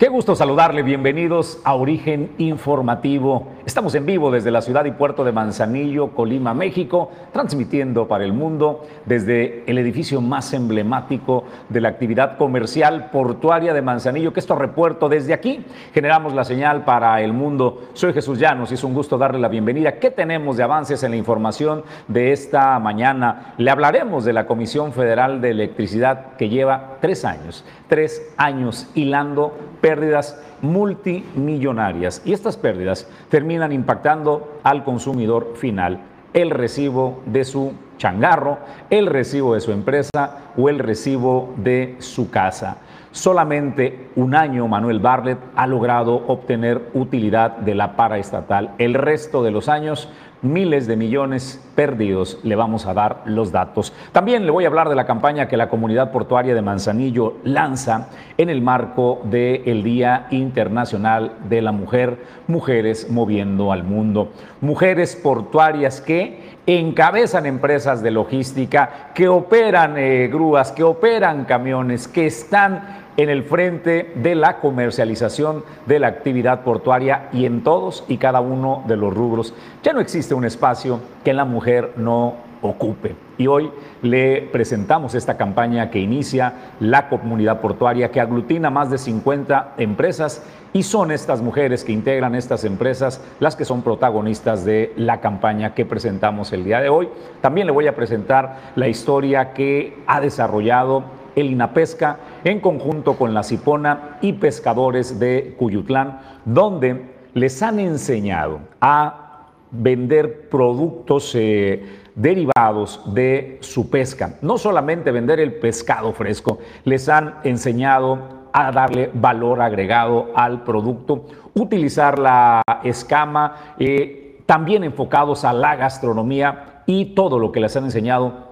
Qué gusto saludarle, bienvenidos a Origen Informativo. Estamos en vivo desde la ciudad y puerto de Manzanillo, Colima, México, transmitiendo para el mundo desde el edificio más emblemático de la actividad comercial portuaria de Manzanillo, que es Torrepuerto. Desde aquí generamos la señal para el mundo. Soy Jesús Llanos y es un gusto darle la bienvenida. ¿Qué tenemos de avances en la información de esta mañana? Le hablaremos de la Comisión Federal de Electricidad que lleva tres años, tres años hilando pérdidas multimillonarias. Y estas pérdidas terminan impactando al consumidor final, el recibo de su changarro, el recibo de su empresa o el recibo de su casa. Solamente un año Manuel Barlet ha logrado obtener utilidad de la paraestatal. El resto de los años miles de millones perdidos. Le vamos a dar los datos. También le voy a hablar de la campaña que la comunidad portuaria de Manzanillo lanza en el marco del Día Internacional de la Mujer, Mujeres Moviendo al Mundo. Mujeres portuarias que encabezan empresas de logística, que operan eh, grúas, que operan camiones, que están en el frente de la comercialización de la actividad portuaria y en todos y cada uno de los rubros. Ya no existe un espacio que la mujer no ocupe. Y hoy le presentamos esta campaña que inicia la comunidad portuaria, que aglutina más de 50 empresas y son estas mujeres que integran estas empresas las que son protagonistas de la campaña que presentamos el día de hoy. También le voy a presentar la historia que ha desarrollado el INAPESCA en conjunto con la Cipona y pescadores de Cuyutlán, donde les han enseñado a vender productos eh, derivados de su pesca. No solamente vender el pescado fresco, les han enseñado a darle valor agregado al producto, utilizar la escama, eh, también enfocados a la gastronomía y todo lo que les han enseñado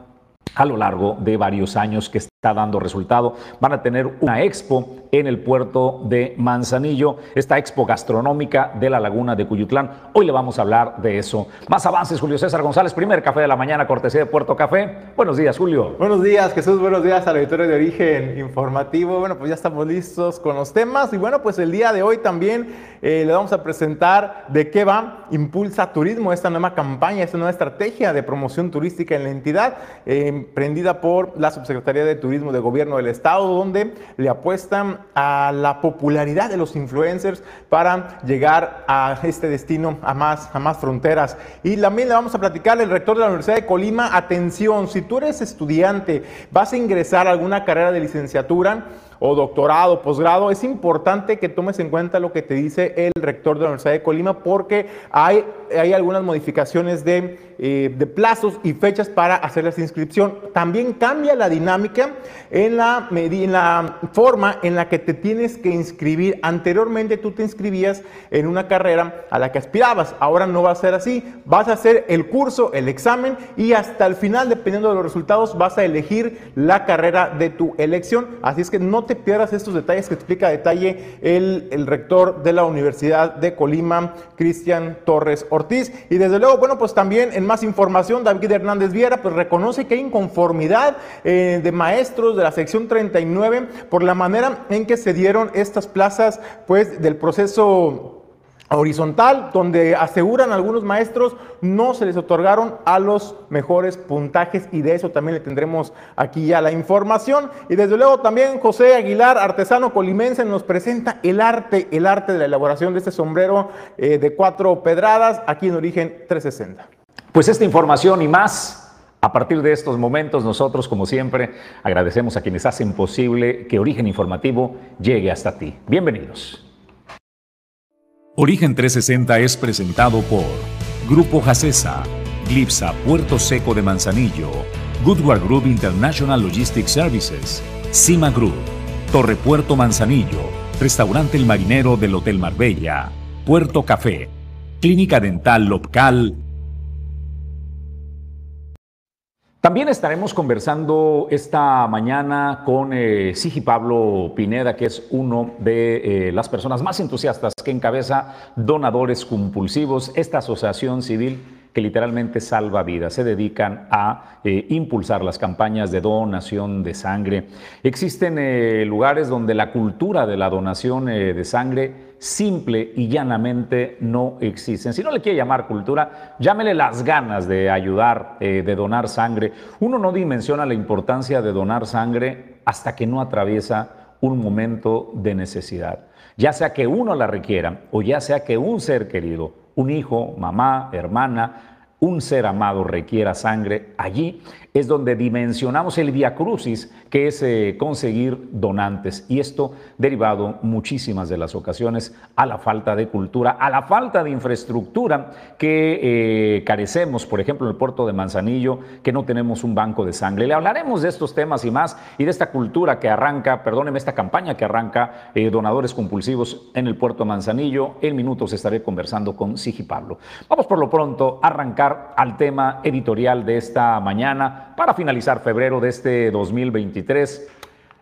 a lo largo de varios años que está dando resultado. Van a tener una expo en el puerto de Manzanillo, esta expo gastronómica de la laguna de Cuyutlán. Hoy le vamos a hablar de eso. Más avances, Julio César González, primer café de la mañana, cortesía de Puerto Café. Buenos días, Julio. Buenos días, Jesús. Buenos días a la auditorio de origen informativo. Bueno, pues ya estamos listos con los temas y bueno, pues el día de hoy también eh, le vamos a presentar de qué va Impulsa Turismo, esta nueva campaña, esta nueva estrategia de promoción turística en la entidad, eh, emprendida por la Subsecretaría de Turismo de Gobierno del Estado, donde le apuestan a la popularidad de los influencers para llegar a este destino, a más, a más fronteras. Y también le vamos a platicar el rector de la Universidad de Colima, atención, si tú eres estudiante, vas a ingresar a alguna carrera de licenciatura, o doctorado, posgrado, es importante que tomes en cuenta lo que te dice el rector de la Universidad de Colima porque hay, hay algunas modificaciones de eh, de plazos y fechas para hacer la inscripción. También cambia la dinámica en la, en la forma en la que te tienes que inscribir. Anteriormente tú te inscribías en una carrera a la que aspirabas. Ahora no va a ser así. Vas a hacer el curso, el examen y hasta el final, dependiendo de los resultados, vas a elegir la carrera de tu elección. Así es que no te pierdas estos detalles que explica a detalle el, el rector de la Universidad de Colima, Cristian Torres Ortiz. Y desde luego, bueno, pues también en más información, David Hernández Viera pues reconoce que hay inconformidad eh, de maestros de la sección 39 por la manera en que se dieron estas plazas pues del proceso horizontal, donde aseguran algunos maestros no se les otorgaron a los mejores puntajes y de eso también le tendremos aquí ya la información. Y desde luego también José Aguilar, artesano colimense, nos presenta el arte, el arte de la elaboración de este sombrero eh, de cuatro pedradas aquí en Origen 360. Pues esta información y más a partir de estos momentos, nosotros, como siempre, agradecemos a quienes hacen posible que Origen Informativo llegue hasta ti. Bienvenidos. Origen 360 es presentado por Grupo Jacesa, Glipsa Puerto Seco de Manzanillo, Goodward Group International Logistics Services, Cima Group, Torre Puerto Manzanillo, Restaurante El Marinero del Hotel Marbella, Puerto Café, Clínica Dental Local, También estaremos conversando esta mañana con eh, Sigi Pablo Pineda, que es uno de eh, las personas más entusiastas que encabeza Donadores Compulsivos, esta asociación civil que literalmente salva vidas. Se dedican a eh, impulsar las campañas de donación de sangre. Existen eh, lugares donde la cultura de la donación de sangre simple y llanamente no existen. Si no le quiere llamar cultura, llámele las ganas de ayudar, de donar sangre. Uno no dimensiona la importancia de donar sangre hasta que no atraviesa un momento de necesidad. Ya sea que uno la requiera o ya sea que un ser querido, un hijo, mamá, hermana, un ser amado requiera sangre, allí es donde dimensionamos el via crucis, que es eh, conseguir donantes. Y esto derivado muchísimas de las ocasiones a la falta de cultura, a la falta de infraestructura que eh, carecemos, por ejemplo, en el puerto de Manzanillo, que no tenemos un banco de sangre. Le hablaremos de estos temas y más y de esta cultura que arranca, perdóneme, esta campaña que arranca eh, donadores compulsivos en el puerto de Manzanillo. En minutos estaré conversando con Sigi Pablo. Vamos por lo pronto a arrancar al tema editorial de esta mañana para finalizar febrero de este 2023,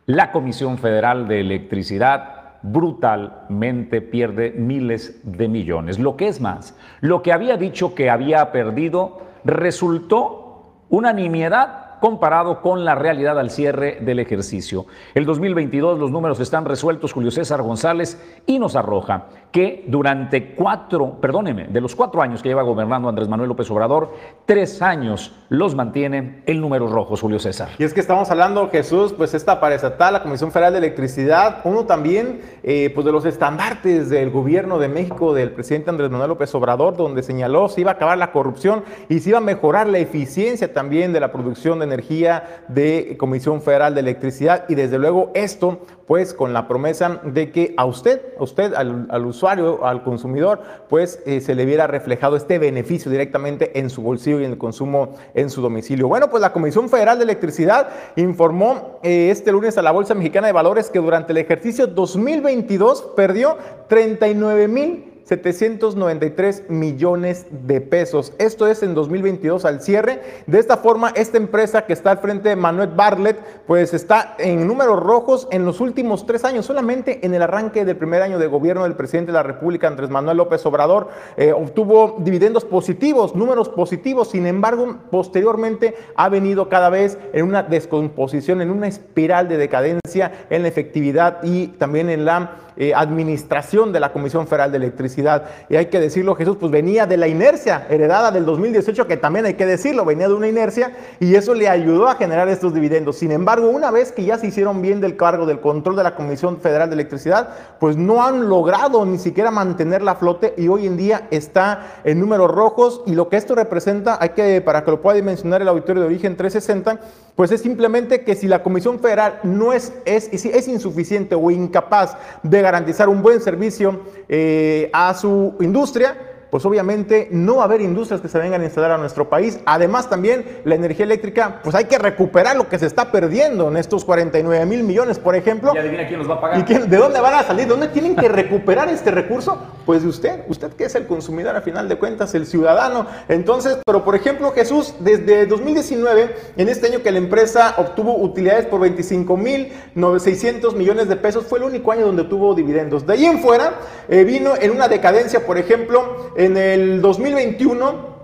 la Comisión Federal de Electricidad brutalmente pierde miles de millones. Lo que es más, lo que había dicho que había perdido resultó una nimiedad comparado con la realidad al cierre del ejercicio. El 2022 los números están resueltos, Julio César González, y nos arroja que durante cuatro, perdóneme, de los cuatro años que lleva gobernando Andrés Manuel López Obrador, tres años los mantiene en números rojos, Julio César. Y es que estamos hablando, Jesús, pues esta tal la Comisión Federal de Electricidad, uno también eh, pues de los estandartes del gobierno de México, del presidente Andrés Manuel López Obrador, donde señaló se iba a acabar la corrupción y se iba a mejorar la eficiencia también de la producción de energía de Comisión Federal de Electricidad y desde luego esto pues con la promesa de que a usted, a usted, al, usuario, al consumidor, pues eh, se le viera reflejado este beneficio directamente en su bolsillo y en el consumo en su domicilio. Bueno, pues la Comisión Federal de Electricidad informó eh, este lunes a la Bolsa Mexicana de Valores que durante el ejercicio 2022 perdió 39 mil 793 millones de pesos. Esto es en 2022 al cierre. De esta forma, esta empresa que está al frente de Manuel Bartlett, pues está en números rojos en los últimos tres años. Solamente en el arranque del primer año de gobierno del presidente de la República, Andrés Manuel López Obrador, eh, obtuvo dividendos positivos, números positivos. Sin embargo, posteriormente ha venido cada vez en una descomposición, en una espiral de decadencia en la efectividad y también en la eh, administración de la Comisión Federal de Electricidad. Y hay que decirlo, Jesús, pues venía de la inercia heredada del 2018, que también hay que decirlo, venía de una inercia y eso le ayudó a generar estos dividendos. Sin embargo, una vez que ya se hicieron bien del cargo del control de la Comisión Federal de Electricidad, pues no han logrado ni siquiera mantener la flote y hoy en día está en números rojos y lo que esto representa, hay que, para que lo pueda dimensionar el auditorio de origen 360, pues es simplemente que si la Comisión Federal no es, es, es insuficiente o incapaz de garantizar un buen servicio eh, a su industria, pues obviamente no va a haber industrias que se vengan a instalar a nuestro país. Además también la energía eléctrica, pues hay que recuperar lo que se está perdiendo en estos 49 mil millones, por ejemplo. Y adivina quién los va a pagar. ¿Y de dónde van a salir? ¿De dónde tienen que recuperar este recurso? Pues de usted, usted que es el consumidor a final de cuentas, el ciudadano. Entonces, pero por ejemplo Jesús, desde 2019, en este año que la empresa obtuvo utilidades por 25 mil 600 millones de pesos, fue el único año donde tuvo dividendos. De ahí en fuera, eh, vino en una decadencia, por ejemplo, en el 2021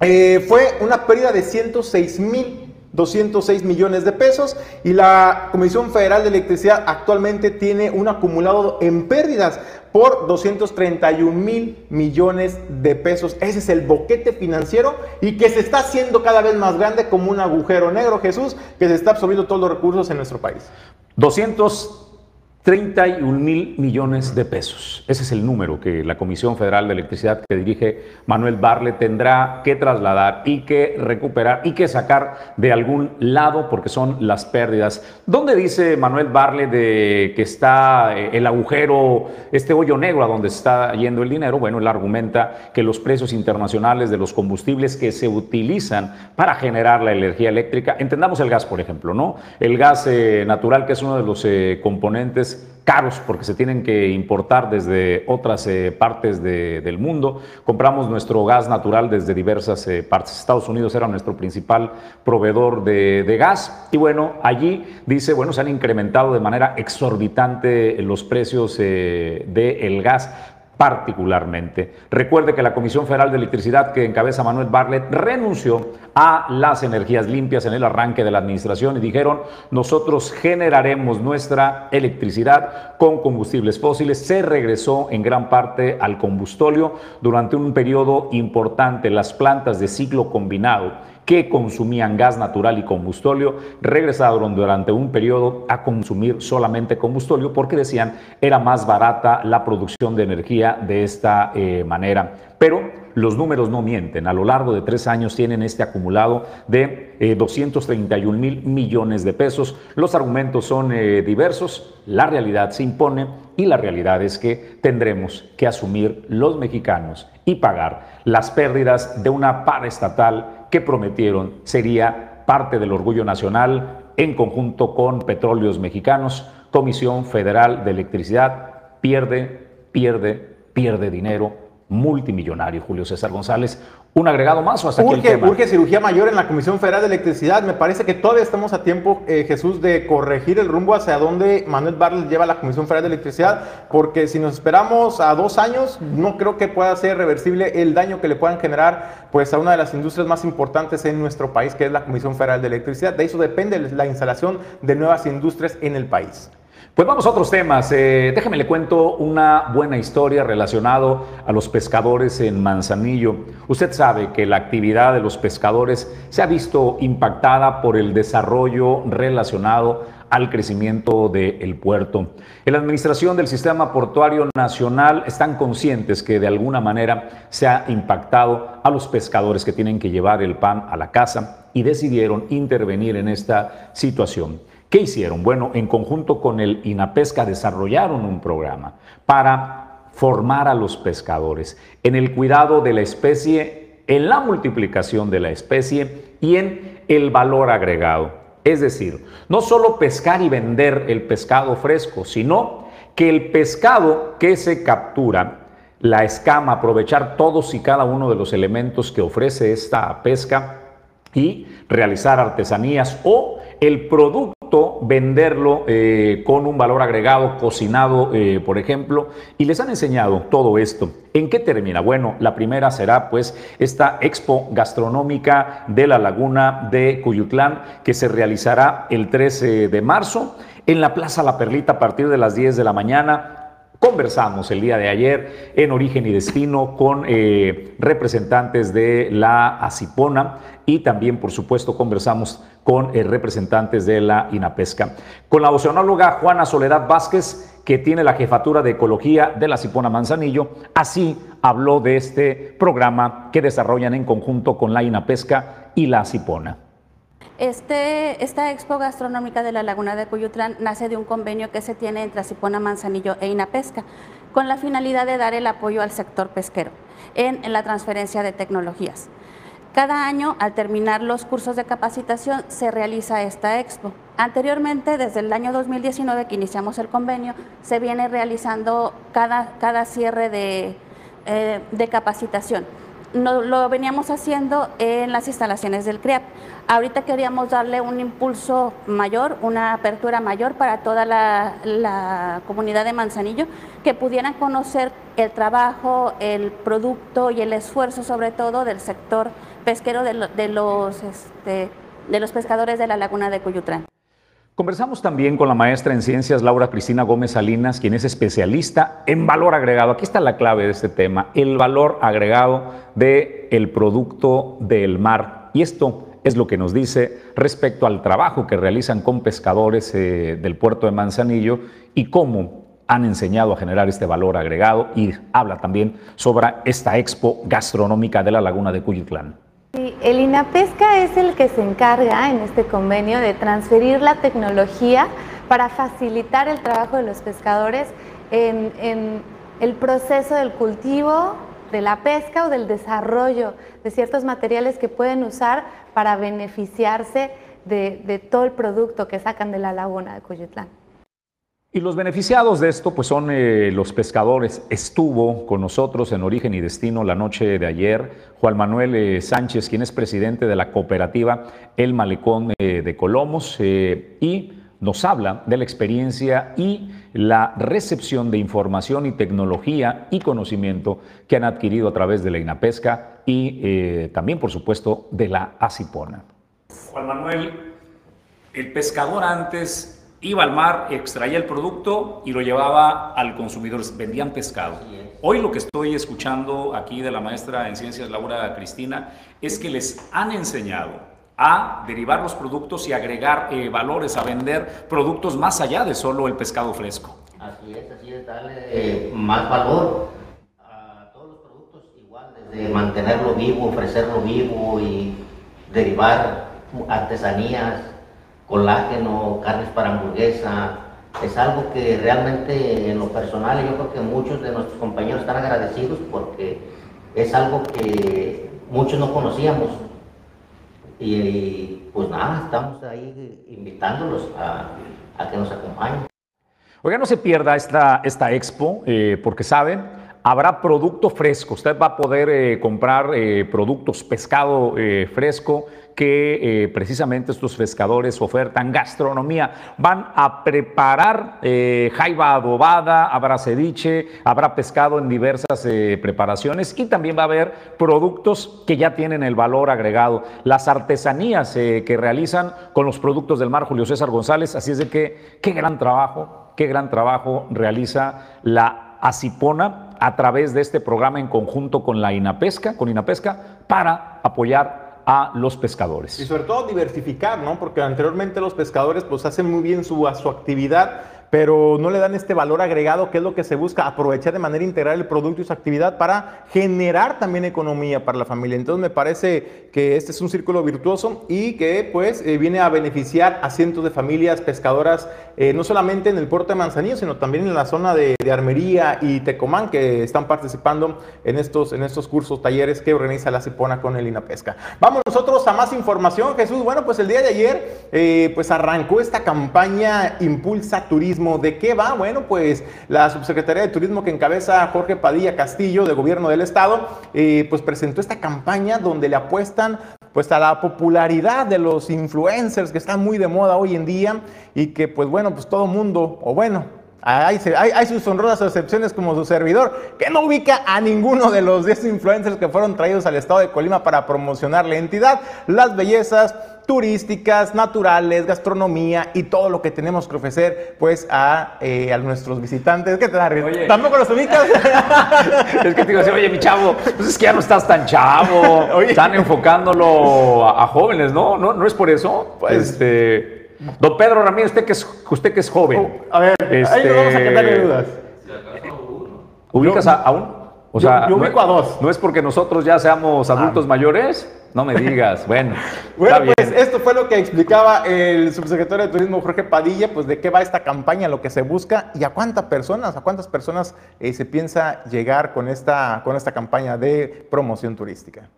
eh, fue una pérdida de 106 mil 206 millones de pesos y la Comisión Federal de Electricidad actualmente tiene un acumulado en pérdidas por 231 mil millones de pesos. Ese es el boquete financiero y que se está haciendo cada vez más grande como un agujero negro, Jesús, que se está absorbiendo todos los recursos en nuestro país. 200 31 mil millones de pesos. Ese es el número que la Comisión Federal de Electricidad que dirige Manuel Barle tendrá que trasladar y que recuperar y que sacar de algún lado porque son las pérdidas. ¿Dónde dice Manuel Barle de que está eh, el agujero, este hoyo negro a donde está yendo el dinero? Bueno, él argumenta que los precios internacionales de los combustibles que se utilizan para generar la energía eléctrica, entendamos el gas, por ejemplo, ¿no? El gas eh, natural, que es uno de los eh, componentes caros porque se tienen que importar desde otras eh, partes del mundo. Compramos nuestro gas natural desde diversas eh, partes. Estados Unidos era nuestro principal proveedor de, gas y bueno, allí dice, bueno, se han incrementado de manera exorbitante los precios eh, del gas particularmente. Recuerde que la Comisión Federal de Electricidad que encabeza Manuel Bartlett renunció a las energías limpias en el arranque de la administración y dijeron, nosotros generaremos nuestra electricidad con combustibles fósiles. Se regresó en gran parte al combustóleo durante un periodo importante. Las plantas de ciclo combinado que consumían gas natural y combustóleo regresaron durante un periodo a consumir solamente combustóleo porque decían era más barata la producción de energía de esta eh, manera. Pero los números no mienten. A lo largo de tres años tienen este acumulado de 231 eh, mil millones de pesos. Los argumentos son eh, diversos, la realidad se impone y la realidad es que tendremos que asumir los mexicanos y pagar las pérdidas de una paraestatal que prometieron sería parte del orgullo nacional en conjunto con Petróleos Mexicanos, Comisión Federal de Electricidad, pierde, pierde, pierde dinero multimillonario, Julio César González. ¿Un agregado más o hasta urge, aquí el tema? Urge cirugía mayor en la Comisión Federal de Electricidad. Me parece que todavía estamos a tiempo, eh, Jesús, de corregir el rumbo hacia donde Manuel Barles lleva la Comisión Federal de Electricidad, porque si nos esperamos a dos años, no creo que pueda ser reversible el daño que le puedan generar pues, a una de las industrias más importantes en nuestro país, que es la Comisión Federal de Electricidad. De eso depende la instalación de nuevas industrias en el país. Pues vamos a otros temas. Eh, déjeme le cuento una buena historia relacionado a los pescadores en Manzanillo. Usted sabe que la actividad de los pescadores se ha visto impactada por el desarrollo relacionado al crecimiento del puerto. En la administración del Sistema Portuario Nacional están conscientes que de alguna manera se ha impactado a los pescadores que tienen que llevar el pan a la casa y decidieron intervenir en esta situación. ¿Qué hicieron? Bueno, en conjunto con el INAPESCA desarrollaron un programa para formar a los pescadores en el cuidado de la especie, en la multiplicación de la especie y en el valor agregado. Es decir, no solo pescar y vender el pescado fresco, sino que el pescado que se captura, la escama, aprovechar todos y cada uno de los elementos que ofrece esta pesca y realizar artesanías o el producto venderlo eh, con un valor agregado, cocinado, eh, por ejemplo, y les han enseñado todo esto. ¿En qué termina? Bueno, la primera será pues esta expo gastronómica de la laguna de Cuyutlán que se realizará el 13 de marzo en la Plaza La Perlita a partir de las 10 de la mañana. Conversamos el día de ayer en Origen y Destino con eh, representantes de la Acipona y también, por supuesto, conversamos con eh, representantes de la INAPESCA. Con la oceanóloga Juana Soledad Vázquez, que tiene la jefatura de ecología de la Cipona Manzanillo, así habló de este programa que desarrollan en conjunto con la INAPESCA y la Cipona. Este, esta expo gastronómica de la Laguna de Cuyutlán nace de un convenio que se tiene entre Cipona Manzanillo e Inapesca, con la finalidad de dar el apoyo al sector pesquero en, la transferencia de tecnologías. Cada año, al terminar los cursos de capacitación, se realiza esta expo. Anteriormente, desde el año 2019 que iniciamos el convenio, se viene realizando cada, cada cierre de, eh, de capacitación no, lo veníamos haciendo en las instalaciones del CREAP. Ahorita queríamos darle un impulso mayor, una apertura mayor para toda la, comunidad de Manzanillo, que pudieran conocer el trabajo, el producto y el esfuerzo sobre todo del sector pesquero de, los, este, de los pescadores de la laguna de Cuyutlán. Conversamos también con la maestra en ciencias Laura Cristina Gómez Salinas, quien es especialista en valor agregado. Aquí está la clave de este tema, el valor agregado del el producto del mar. Y esto es lo que nos dice respecto al trabajo que realizan con pescadores eh, del puerto de Manzanillo y cómo han enseñado a generar este valor agregado y habla también sobre esta expo gastronómica de la laguna de Cuyutlán. Sí, el INAPESCA es el que se encarga en este convenio de transferir la tecnología para facilitar el trabajo de los pescadores en, el proceso del cultivo, de la pesca o del desarrollo de ciertos materiales que pueden usar para beneficiarse de, de todo el producto que sacan de la laguna de Cuyutlán. Y los beneficiados de esto pues son eh, los pescadores. Estuvo con nosotros en Origen y Destino la noche de ayer Juan Manuel eh, Sánchez, quien es presidente de la cooperativa El Malecón eh, de Colomos y nos habla de la experiencia y la recepción de información y tecnología y conocimiento que han adquirido a través de la INAPESCA y también, por supuesto, de la ACIPONA. Juan Manuel, el pescador antes iba al mar, extraía el producto y lo llevaba al consumidor, vendían pescado. Hoy lo que estoy escuchando aquí de la maestra en ciencias Laura Cristina es que les han enseñado a derivar los productos y agregar eh, valores, a vender productos más allá de solo el pescado fresco. Así es, así es, darle eh, más valor a todos los productos, igual desde mantenerlo vivo, ofrecerlo vivo y derivar artesanías, colágeno, carnes para hamburguesa. Es algo que realmente en lo personal yo creo que muchos de nuestros compañeros están agradecidos porque es algo que muchos no conocíamos y, pues nada, estamos ahí invitándolos a, que nos acompañen. Oiga, no se pierda esta, esta expo, eh, porque saben, habrá producto fresco. Usted va a poder eh, comprar eh, productos, pescado fresco, que eh, precisamente estos pescadores ofertan gastronomía. Van a preparar eh, jaiba adobada, habrá ceviche, habrá pescado en diversas eh, preparaciones y también va a haber productos que ya tienen el valor agregado. Las artesanías que realizan con los productos del mar, Julio César González. Así es de que qué gran trabajo, qué gran trabajo realiza la Acipona a través de este programa en conjunto con la INAPESCA, con INAPESCA, para apoyar a los pescadores. Y sobre todo diversificar, ¿no? Porque anteriormente los pescadores pues hacen muy bien su, su actividad, pero no le dan este valor agregado que es lo que se busca, aprovechar de manera integral el producto y su actividad para generar también economía para la familia. Entonces me parece que este es un círculo virtuoso y que pues eh, viene a beneficiar a cientos de familias pescadoras, eh, no solamente en el puerto de Manzanillo, sino también en la zona de, Armería y Tecomán, que están participando en estos, en estos cursos, talleres que organiza la Cipona con el INAPESCA. Vamos nosotros a más información, Jesús. Bueno, pues el día de ayer eh, pues arrancó esta campaña Impulsa Turismo ¿De qué va? Bueno, pues la Subsecretaría de Turismo que encabeza Jorge Padilla Castillo, de Gobierno del Estado, eh, pues presentó esta campaña donde le apuestan pues a la popularidad de los influencers que están muy de moda hoy en día y que pues bueno, pues todo mundo, o bueno, hay, hay, sus honrosas excepciones como su servidor, que no ubica a ninguno de los 10 influencers que fueron traídos al estado de Colima para promocionar la entidad, las bellezas turísticas, naturales, gastronomía y todo lo que tenemos que ofrecer pues a, eh, a nuestros visitantes. ¿Qué te da, Oye. ¿Tampoco los ubicas? es que te digo así, oye, mi chavo, pues es que ya no estás tan chavo. Están enfocándolo a, jóvenes, ¿no? ¿no? ¿No es por eso? Pues, este... Don Pedro Ramírez, usted que es, usted que es joven. Oh, a ver, este, ahí vamos a quitarle dudas. ¿Ubicas a, un? O sea, yo, ubico a dos. ¿No es porque nosotros ya seamos adultos ah. mayores? No me digas. Bueno, bueno pues esto fue lo que explicaba el subsecretario de Turismo Jorge Padilla, pues de qué va esta campaña, lo que se busca y a cuántas personas, a cuántas personas eh, se piensa llegar con esta, con esta campaña de promoción turística.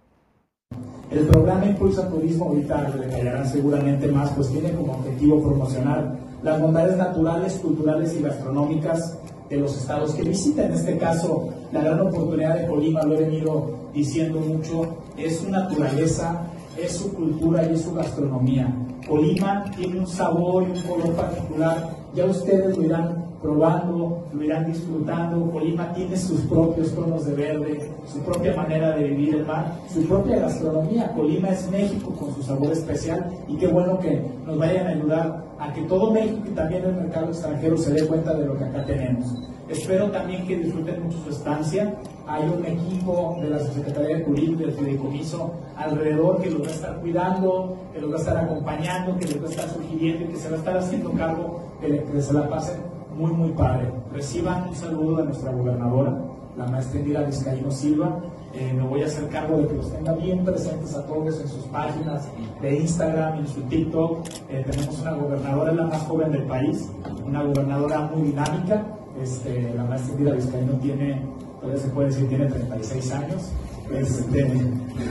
El programa Impulsa Turismo, ahorita detallarán seguramente más, pues tiene como objetivo promocionar las bondades naturales, culturales y gastronómicas de los estados que visita. En este caso, la gran oportunidad de Colima, lo he venido diciendo mucho, es su naturaleza, es su cultura y es su gastronomía. Colima tiene un sabor y un color particular, ya ustedes lo irán probando, lo irán disfrutando. Colima tiene sus propios tonos de verde, su propia manera de vivir el mar, su propia gastronomía. Colima es México con su sabor especial y qué bueno que nos vayan a ayudar a que todo México y también el mercado extranjero se dé cuenta de lo que acá tenemos. Espero también que disfruten mucho su estancia. Hay un equipo de la Secretaría de Turismo del Fideicomiso alrededor que los va a estar cuidando, que los va a estar acompañando, que les va a estar sugiriendo y que se va a estar haciendo cargo de que se la pasen muy, muy padre. Reciban un saludo de nuestra gobernadora, la maestra Indira Vizcaíno Silva. Eh, me voy a hacer cargo de que los tenga bien presentes a todos en sus páginas de Instagram, en su TikTok. Eh, tenemos una gobernadora, la más joven del país, una gobernadora muy dinámica. Este, la maestra Indira Vizcaíno tiene, todavía se puede decir, tiene 36 años. Este,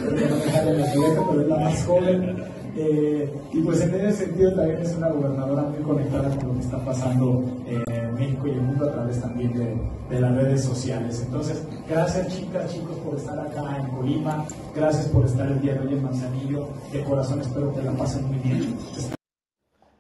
pero es la más joven eh, y pues en ese sentido también es una gobernadora muy conectada con lo que está pasando en México y el mundo a través también de, las redes sociales. Entonces, gracias chicas, chicos por estar acá en Colima, gracias por estar el día de hoy en Manzanillo, de corazón espero que la pasen muy bien.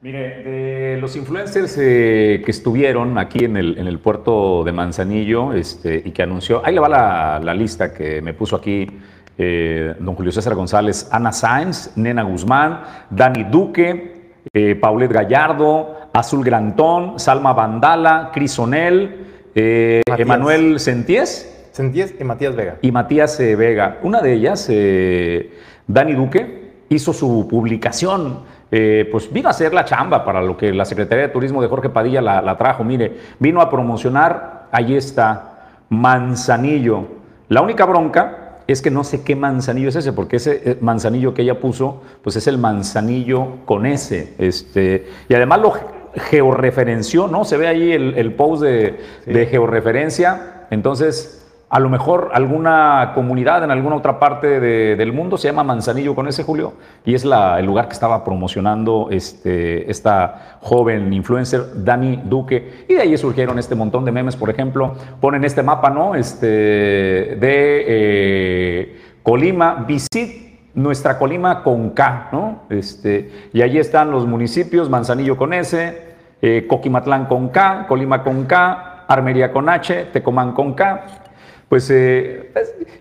Mire, de los influencers eh, que estuvieron aquí en el, en el, puerto de Manzanillo este, y que anunció, ahí le va la, la lista que me puso aquí eh, don Julio César González, Ana Sáenz, Nena Guzmán, Dani Duque, eh, Paulette Gallardo, Azul Grantón, Salma Vandala, Cris Onel, eh, Emanuel Senties. Senties y Matías Vega. Y Matías eh, Vega. Una de ellas, eh, Dani Duque, hizo su publicación eh, pues vino a hacer la chamba para lo que la Secretaría de Turismo de Jorge Padilla la, la, trajo. Mire, vino a promocionar, ahí está, Manzanillo. La única bronca es que no sé qué manzanillo es ese, porque ese eh, manzanillo que ella puso, pues es el manzanillo con ese. Este, y además lo georreferenció, ¿no? Se ve ahí el, el post de, sí. de georreferencia. Entonces, a lo mejor alguna comunidad en alguna otra parte de, del mundo se llama Manzanillo con ese Julio y es el lugar que estaba promocionando este, esta joven influencer Dani Duque y de ahí surgieron este montón de memes, por ejemplo, ponen este mapa, ¿no? Este, de eh, Colima, visit nuestra Colima con K, ¿no? Este, y allí están los municipios, Manzanillo con S, eh, Coquimatlán con K, Colima con K, Armería con H, Tecomán con K, pues eh,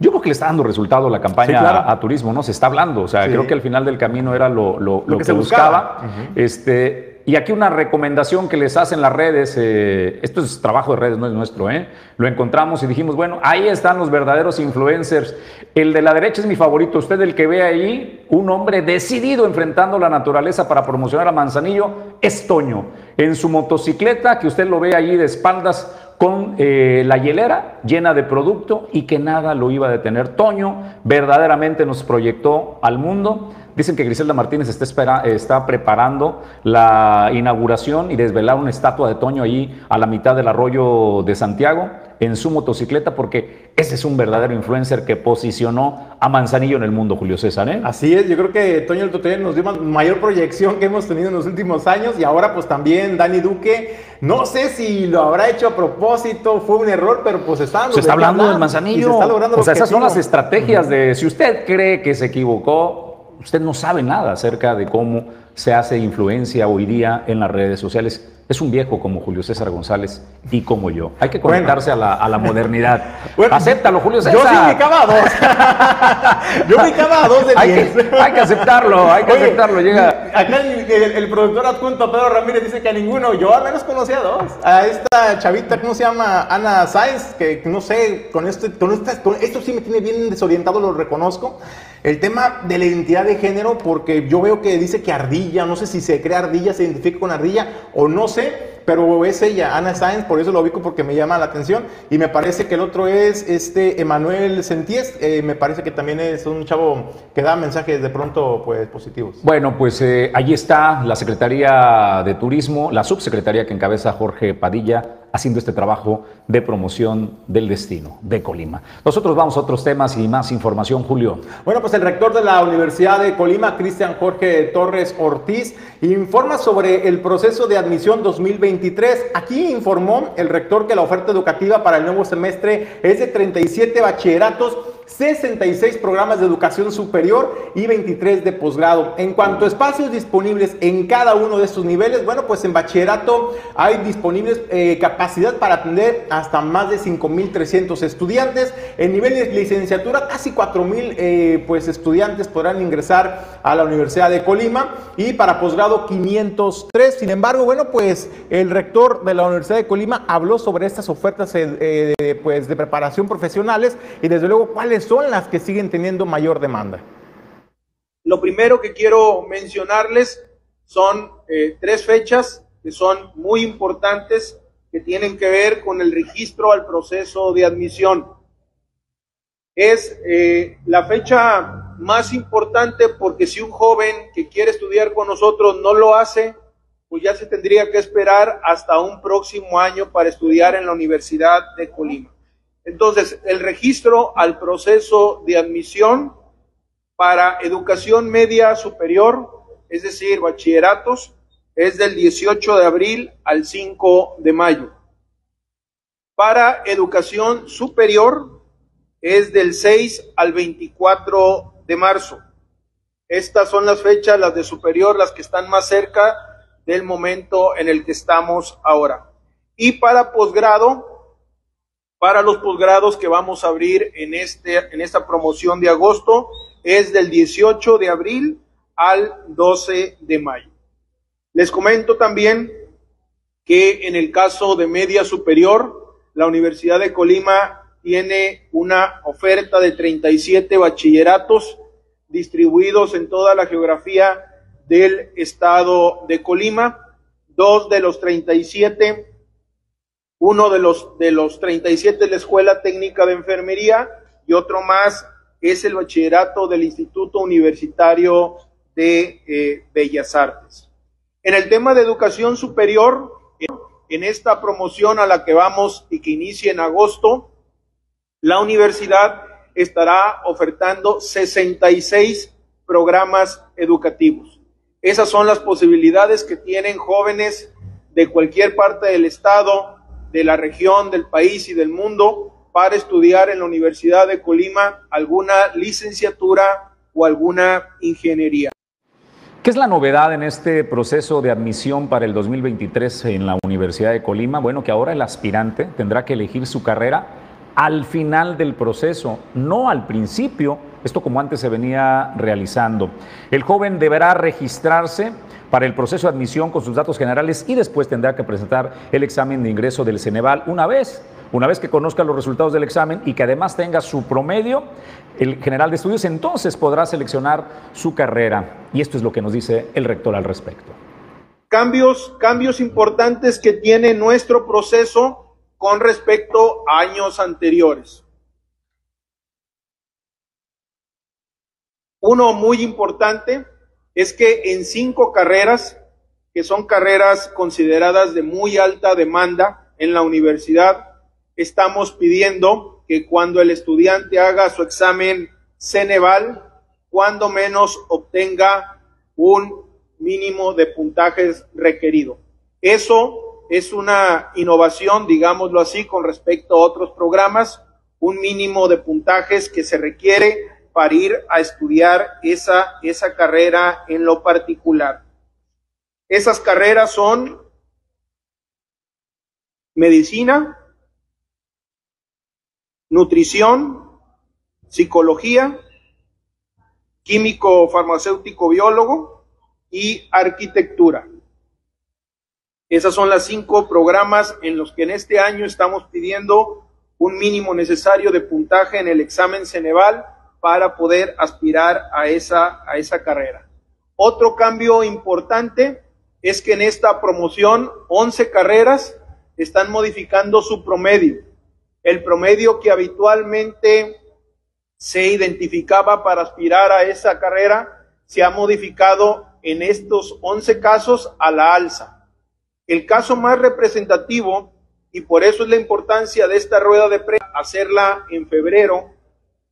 yo creo que le está dando resultado la campaña sí, claro. a, a, turismo, ¿no? Se está hablando, o sea, sí. creo que al final del camino era lo, lo, lo, lo que, que, se buscaba. buscaba. Uh -huh. este, y aquí una recomendación que les hacen las redes, eh, esto es trabajo de redes, no es nuestro, ¿eh? Lo encontramos y dijimos, bueno, ahí están los verdaderos influencers. El de la derecha es mi favorito, usted el que ve ahí, un hombre decidido enfrentando la naturaleza para promocionar a Manzanillo, es Toño. En su motocicleta, que usted lo ve ahí de espaldas, con eh, la hielera llena de producto y que nada lo iba a detener. Toño verdaderamente nos proyectó al mundo. Dicen que Griselda Martínez está, está, preparando la inauguración y desvelar una estatua de Toño ahí a la mitad del arroyo de Santiago en su motocicleta porque ese es un verdadero influencer que posicionó a Manzanillo en el mundo, Julio César. ¿eh? Así es, yo creo que Toño el Totoyen nos dio mayor proyección que hemos tenido en los últimos años y ahora pues también Dani Duque, no sé si lo habrá hecho a propósito, fue un error, pero pues está, se está hablando del Manzanillo. Se está logrando o sea, esas son las estrategias uh -huh. de, si usted cree que se equivocó, usted no sabe nada acerca de cómo se hace influencia hoy día en las redes sociales. Es un viejo como Julio César González y como yo. Hay que conectarse bueno. a, la, a, la, modernidad. Bueno, Acéptalo, Julio César. Yo sí ubicaba dos. yo ubicaba dos de hay que, hay que, aceptarlo, hay que Oye, aceptarlo. Llega. Acá el, el, el, productor adjunto Pedro Ramírez dice que a ninguno. Yo al menos conocía a dos. A esta chavita, ¿cómo se llama? Ana Sáenz, que no sé, con esto, con, esta, con esto sí me tiene bien desorientado, lo reconozco. El tema de la identidad de género, porque yo veo que dice que ardilla, no sé si se cree ardilla, se identifica con ardilla o no sé, pero es ella, Ana Sáenz, por eso lo ubico porque me llama la atención. Y me parece que el otro es este Emanuel Senties, eh, me parece que también es un chavo que da mensajes de pronto pues positivos. Bueno, pues eh, allí está la Secretaría de Turismo, la subsecretaría que encabeza Jorge Padilla, haciendo este trabajo de promoción del destino de Colima. Nosotros vamos a otros temas y más información, Julio. Bueno, pues el rector de la Universidad de Colima, Cristian Jorge Torres Ortiz, informa sobre el proceso de admisión 2023. Aquí informó el rector que la oferta educativa para el nuevo semestre es de 37 bachilleratos 66 programas de educación superior y 23 de posgrado. En cuanto a espacios disponibles en cada uno de estos niveles, bueno, pues en bachillerato hay disponibles eh, capacidad para atender hasta más de 5.300 estudiantes. En nivel de licenciatura, casi 4.000 eh, pues estudiantes podrán ingresar a la Universidad de Colima y para posgrado 503. Sin embargo, bueno, pues el rector de la Universidad de Colima habló sobre estas ofertas eh, pues de preparación profesionales y desde luego cuáles son las que siguen teniendo mayor demanda? Lo primero que quiero mencionarles son eh, tres fechas que son muy importantes que tienen que ver con el registro al proceso de admisión. Es eh, la fecha más importante porque si un joven que quiere estudiar con nosotros no lo hace, pues ya se tendría que esperar hasta un próximo año para estudiar en la Universidad de Colima. Entonces, el registro al proceso de admisión para educación media superior, es decir, bachilleratos, es del 18 de abril al 5 de mayo. Para educación superior es del 6 al 24 de marzo. Estas son las fechas, las de superior, las que están más cerca del momento en el que estamos ahora. Y para posgrado, para los posgrados que vamos a abrir en, este, en esta promoción de agosto, es del 18 de abril al 12 de mayo. Les comento también que en el caso de media superior, la Universidad de Colima tiene una oferta de 37 bachilleratos distribuidos en toda la geografía del estado de Colima. Dos de los 37, uno de los, de los 37 es la Escuela Técnica de Enfermería y otro más es el bachillerato del Instituto Universitario de eh, Bellas Artes. En el tema de educación superior, en esta promoción a la que vamos y que inicia en agosto, la universidad estará ofertando 66 programas educativos. Esas son las posibilidades que tienen jóvenes de cualquier parte del estado, de la región, del país y del mundo para estudiar en la Universidad de Colima alguna licenciatura o alguna ingeniería. ¿Qué es la novedad en este proceso de admisión para el 2023 en la Universidad de Colima? Bueno, que ahora el aspirante tendrá que elegir su carrera al final del proceso, no al principio, esto como antes se venía realizando. El joven deberá registrarse para el proceso de admisión con sus datos generales y después tendrá que presentar el examen de ingreso del Ceneval una vez, una vez que conozca los resultados del examen y que además tenga su promedio, el general de estudios entonces podrá seleccionar su carrera. Y esto es lo que nos dice el rector al respecto. Cambios, cambios importantes que tiene nuestro proceso con respecto a años anteriores. Uno muy importante es que en cinco carreras, que son carreras consideradas de muy alta demanda en la universidad, estamos pidiendo que cuando el estudiante haga su examen Ceneval, cuando menos obtenga un mínimo de puntajes requerido. Eso es una innovación, digámoslo así, con respecto a otros programas, un mínimo de puntajes que se requiere para ir a estudiar esa, esa carrera en lo particular. Esas carreras son medicina, nutrición, psicología, químico farmacéutico biólogo y arquitectura. Esas son las cinco programas en los que en este año estamos pidiendo un mínimo necesario de puntaje en el examen Ceneval para poder aspirar a esa, a esa carrera. Otro cambio importante es que en esta promoción 11 carreras están modificando su promedio. El promedio que habitualmente se identificaba para aspirar a esa carrera se ha modificado en estos 11 casos a la alza. El caso más representativo, y por eso es la importancia de esta rueda de prensa, hacerla en febrero,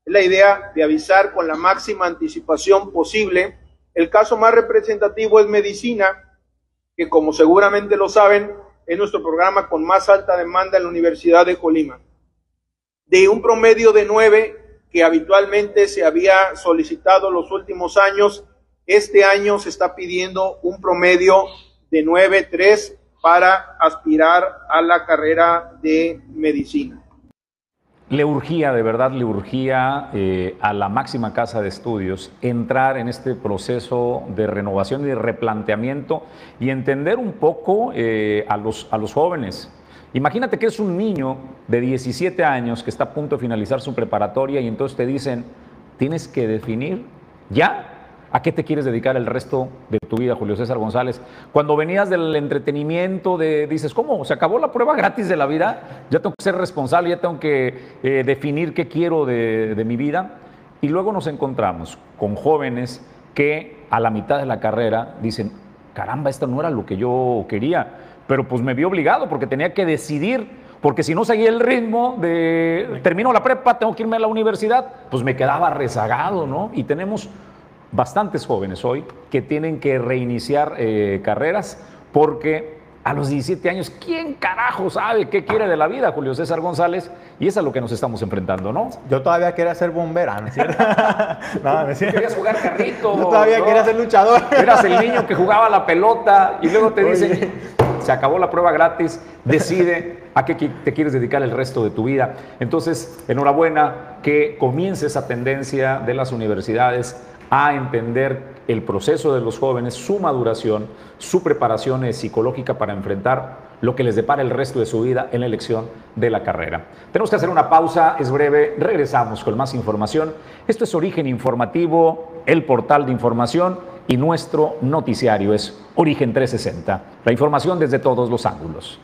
es la idea de avisar con la máxima anticipación posible. El caso más representativo es medicina, que como seguramente lo saben, es nuestro programa con más alta demanda en la Universidad de Colima. De un promedio de nueve que habitualmente se había solicitado los últimos años, este año se está pidiendo un promedio de 9.3 para aspirar a la carrera de medicina. Le urgía, de verdad, le urgía eh, a la máxima casa de estudios entrar en este proceso de renovación y de replanteamiento y entender un poco eh, a, los, a los jóvenes. Imagínate que es un niño de 17 años que está a punto de finalizar su preparatoria y entonces te dicen, tienes que definir ya ¿A qué te quieres dedicar el resto de tu vida, Julio César González? Cuando venías del entretenimiento, de, dices, ¿cómo? ¿Se acabó la prueba gratis de la vida? Ya tengo que ser responsable, ya tengo que eh, definir qué quiero de, de mi vida. Y luego nos encontramos con jóvenes que a la mitad de la carrera dicen, caramba, esto no era lo que yo quería, pero pues me vi obligado porque tenía que decidir, porque si no seguía el ritmo de termino la prepa, tengo que irme a la universidad, pues me quedaba rezagado, ¿no? Y tenemos bastantes jóvenes hoy que tienen que reiniciar eh, carreras porque a los 17 años, ¿quién carajo sabe qué quiere de la vida, Julio César González? Y es a lo que nos estamos enfrentando, ¿no? Yo todavía quería ser bombera, ¿no es cierto? no, ¿no es cierto? Querías jugar carrito. Yo todavía ¿no? quería ser luchador. Eras el niño que jugaba la pelota y luego te dicen, se acabó la prueba gratis, decide a qué te quieres dedicar el resto de tu vida. Entonces, enhorabuena que comience esa tendencia de las universidades a entender el proceso de los jóvenes, su maduración, su preparación psicológica para enfrentar lo que les depara el resto de su vida en la elección de la carrera. Tenemos que hacer una pausa, es breve, regresamos con más información. Esto es Origen Informativo, el portal de información y nuestro noticiario es Origen 360, la información desde todos los ángulos.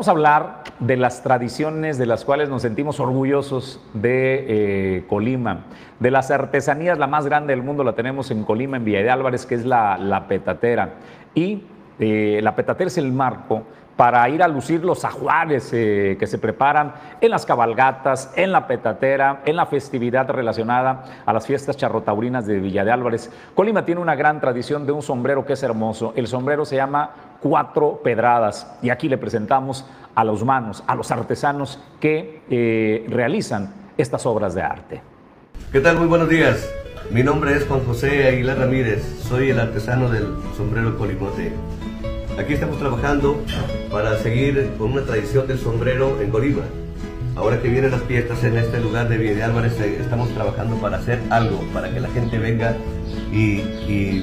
Vamos a hablar de las tradiciones de las cuales nos sentimos orgullosos de eh, Colima, de las artesanías, la más grande del mundo la tenemos en Colima, en Villa de Álvarez, que es la, la petatera. Y eh, la petatera es el marco para ir a lucir los ajuares eh, que se preparan en las cabalgatas, en la petatera, en la festividad relacionada a las fiestas charrotaurinas de Villa de Álvarez. Colima tiene una gran tradición de un sombrero que es hermoso. El sombrero se llama Cuatro Pedradas y aquí le presentamos a los manos, a los artesanos que eh, realizan estas obras de arte. ¿Qué tal? Muy buenos días. Mi nombre es Juan José Aguilar Ramírez. Soy el artesano del sombrero Colimote. Aquí estamos trabajando para seguir con una tradición del sombrero en Colima. Ahora que vienen las fiestas en este lugar de Villa de Álvarez, eh, estamos trabajando para hacer algo, para que la gente venga y,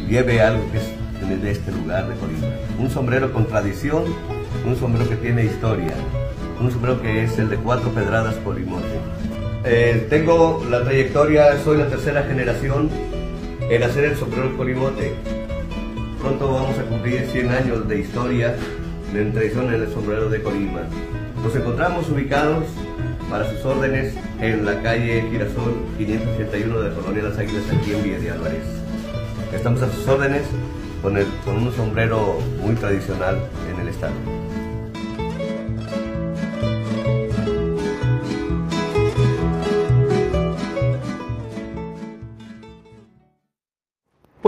lleve algo que es de este lugar de Colima. Un sombrero con tradición, un sombrero que tiene historia, un sombrero que es el de cuatro pedradas Colimote. Eh, tengo la trayectoria, soy la tercera generación en hacer el sombrero Colimote. Pronto vamos a cumplir 100 años de historia de tradición en el sombrero de Colima. Nos encontramos ubicados para sus órdenes en la calle Girasol 581 de Colonia Las Águilas aquí en Villa de Álvarez. Estamos a sus órdenes con un sombrero muy tradicional en el estado.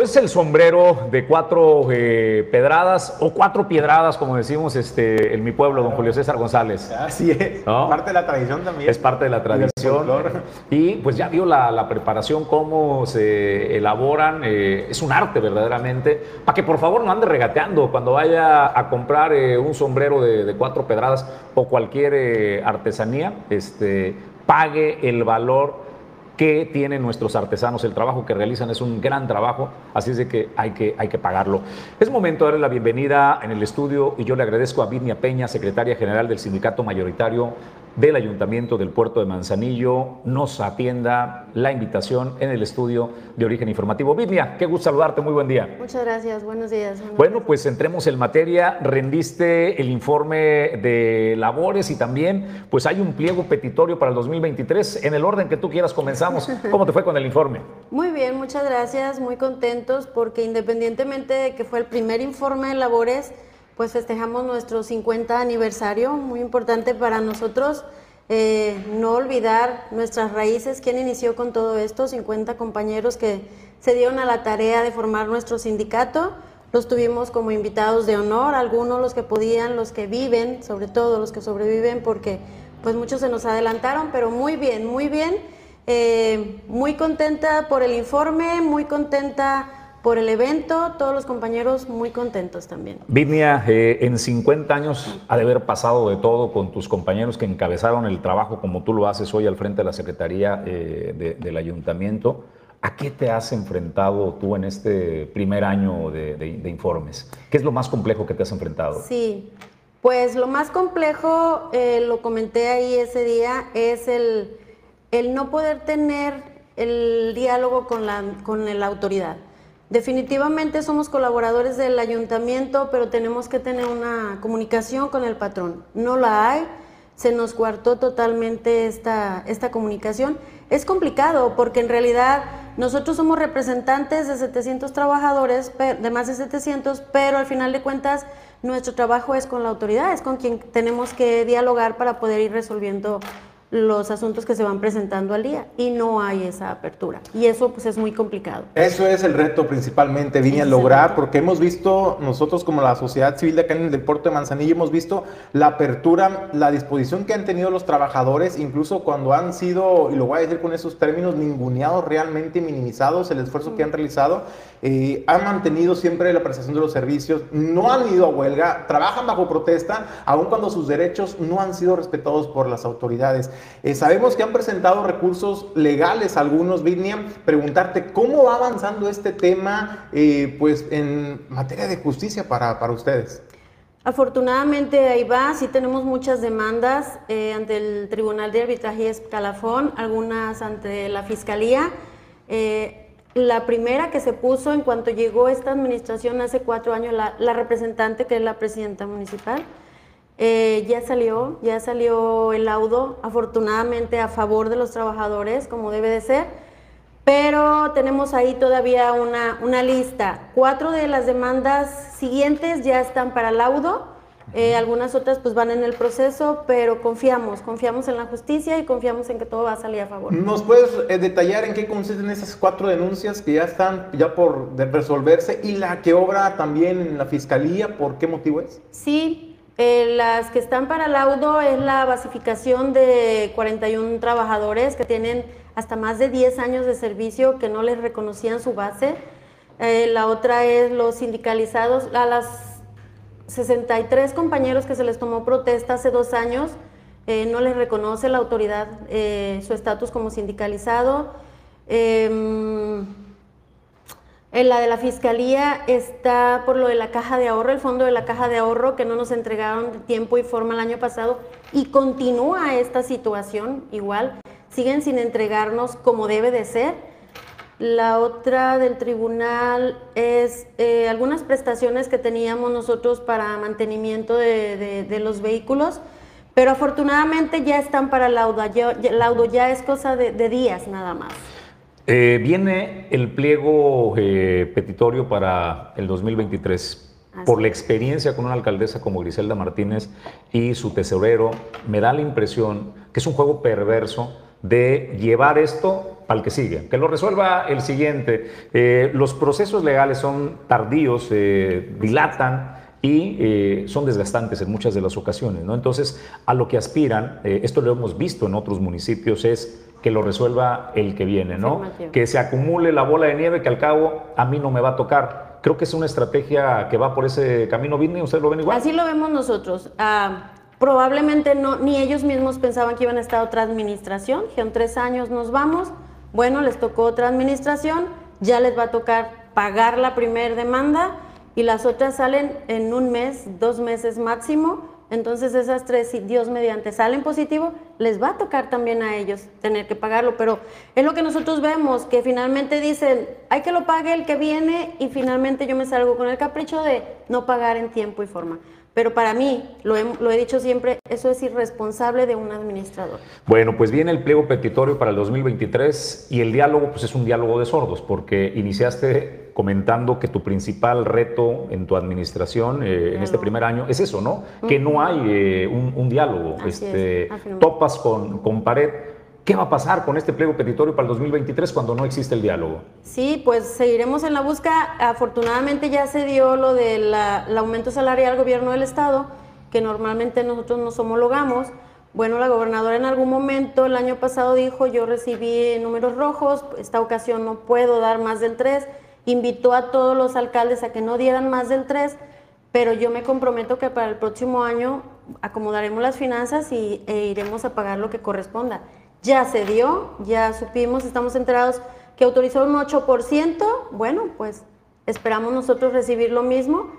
Pues el sombrero de cuatro eh, pedradas o cuatro piedradas, como decimos este, en mi pueblo, don Julio César González. Así es, ¿No? parte de la tradición también. Es parte de la tradición. Y pues ya vio la, la preparación, cómo se elaboran. eh, es un arte verdaderamente. Para que por favor no ande regateando cuando vaya a comprar eh, un sombrero de, de cuatro pedradas o cualquier artesanía, este, pague el valor que tienen nuestros artesanos. El trabajo que realizan es un gran trabajo, así es de que hay que, hay que pagarlo. Es momento de darle la bienvenida en el estudio y yo le agradezco a Virnia Peña, secretaria general del Sindicato Mayoritario del Ayuntamiento del Puerto de Manzanillo nos atienda la invitación en el estudio de Origen Informativo. Vidnia, qué gusto saludarte, muy buen día. Muchas gracias, buenos días. bueno, pues entremos en materia. Rendiste el informe de labores y también pues hay un pliego petitorio para el 2023. En el orden que tú quieras comenzamos. ¿Cómo te fue con el informe? Muy bien, muchas gracias, muy contentos porque independientemente de que fue el primer informe de labores, pues festejamos nuestro 50 aniversario, muy importante para nosotros. Eh, no olvidar nuestras raíces, quién inició con todo esto, 50 compañeros que se dieron a la tarea de formar nuestro sindicato. Los tuvimos como invitados de honor, algunos los que podían, los que viven, sobre todo los que sobreviven, porque pues muchos se nos adelantaron, pero muy bien, muy bien. Eh, muy contenta por el informe, muy contenta por el evento, todos los compañeros muy contentos también. Vidnia, eh, en 50 años ha de haber pasado de todo con tus compañeros que encabezaron el trabajo como tú lo haces hoy al frente de la Secretaría eh, del Ayuntamiento. ¿A qué te has enfrentado tú en este primer año de, informes? ¿Qué es lo más complejo que te has enfrentado? Sí, pues lo más complejo, eh, lo comenté ahí ese día, es el, el no poder tener el diálogo con la, con la autoridad. Definitivamente somos colaboradores del ayuntamiento, pero tenemos que tener una comunicación con el patrón. No la hay, se nos cuartó totalmente esta, esta comunicación. Es complicado porque en realidad nosotros somos representantes de 700 trabajadores, de más de 700, pero al final de cuentas nuestro trabajo es con la autoridad, es con quien tenemos que dialogar para poder ir resolviendo los asuntos que se van presentando al día y no hay esa apertura. Y eso pues es muy complicado. Eso es el reto principalmente, Viña, lograr, porque hemos visto nosotros como la sociedad civil de acá en el deporte de Manzanillo, hemos visto la apertura, la disposición que han tenido los trabajadores, incluso cuando han sido, y lo voy a decir con esos términos, ninguneados, realmente minimizados, el esfuerzo que han realizado, eh, han mantenido siempre la prestación de los servicios, no han ido a huelga, trabajan bajo protesta, aun cuando sus derechos no han sido respetados por las autoridades. Eh, sabemos que han presentado recursos legales algunos, Virnia. Preguntarte, ¿cómo va avanzando este tema eh, pues, en materia de justicia para, para, ustedes? Afortunadamente ahí va, sí tenemos muchas demandas eh, ante el Tribunal de Arbitraje y Escalafón, algunas ante la Fiscalía. la primera que se puso en cuanto llegó esta administración hace cuatro años, la representante que es la presidenta municipal, eh, ya salió, ya salió el laudo, afortunadamente a favor de los trabajadores, como debe de ser, pero tenemos ahí todavía una, una lista. Cuatro de las demandas siguientes ya están para laudo, eh, algunas otras pues van en el proceso, pero confiamos, confiamos en la justicia y confiamos en que todo va a salir a favor. ¿Nos puedes eh, detallar en qué consisten esas cuatro denuncias que ya están ya por resolverse y la que obra también en la fiscalía? ¿Por qué motivo es? Sí, eh, las que están para laudo es la basificación de 41 trabajadores que tienen hasta más de 10 años de servicio que no les reconocían su base. Eh, la otra es los sindicalizados, a las 63 compañeros que se les tomó protesta hace dos años, eh, no les reconoce la autoridad su estatus como sindicalizado. En la de la Fiscalía está por lo de la caja de ahorro, el fondo de la caja de ahorro que no nos entregaron de tiempo y forma el año pasado y continúa esta situación igual. Siguen sin entregarnos como debe de ser. La otra del tribunal es eh, algunas prestaciones que teníamos nosotros para mantenimiento de, los vehículos, pero afortunadamente ya están para laudo. Ya, laudo ya es cosa de días nada más. Eh, viene el pliego eh, petitorio para el 2023. Por la experiencia con una alcaldesa como Griselda Martínez y su tesorero, me da la impresión que es un juego perverso de llevar esto al que sigue, que lo resuelva el siguiente. Eh, los procesos legales son tardíos, dilatan y son desgastantes en muchas de las ocasiones. ¿no? Entonces, a lo que aspiran, esto lo hemos visto en otros municipios, es que lo resuelva el que viene, ¿no? Que se acumule la bola de nieve que al cabo a mí no me va a tocar. Creo que es una estrategia que va por ese camino, Vidney, ¿ustedes lo ven igual? Así lo vemos nosotros. Ah, probablemente no, ni ellos mismos pensaban que iban a estar otra administración. en tres años nos vamos. Bueno, les tocó otra administración, ya les va a tocar pagar la primera demanda y las otras salen en un mes, dos meses máximo Entonces esas tres, si Dios mediante salen positivo, les va a tocar también a ellos tener que pagarlo. Pero es lo que nosotros vemos, que finalmente dicen, hay que lo pague el que viene y finalmente yo me salgo con el capricho de no pagar en tiempo y forma. Pero para mí, lo he, dicho siempre, eso es irresponsable de un administrador. Bueno, pues viene el pliego petitorio para el 2023 y el diálogo pues es un diálogo de sordos porque iniciaste comentando que tu principal reto en tu administración eh, en este primer año es eso, ¿no? Que no hay eh, un, diálogo. este, topas con, con pared. ¿Qué va a pasar con este pliego petitorio para el 2023 cuando no existe el diálogo? Sí, pues seguiremos en la búsqueda. Afortunadamente ya se dio lo del aumento salarial al gobierno del Estado, que normalmente nosotros nos homologamos. Bueno, la gobernadora en algún momento el año pasado dijo, yo recibí números rojos, esta ocasión no puedo dar más del 3. Invitó a todos los alcaldes a que no dieran más del 3, pero yo me comprometo que para el próximo año acomodaremos las finanzas y, e iremos a pagar lo que corresponda ya se dio, ya supimos, estamos enterados que autorizó un 8%, bueno, pues esperamos nosotros recibir lo mismo.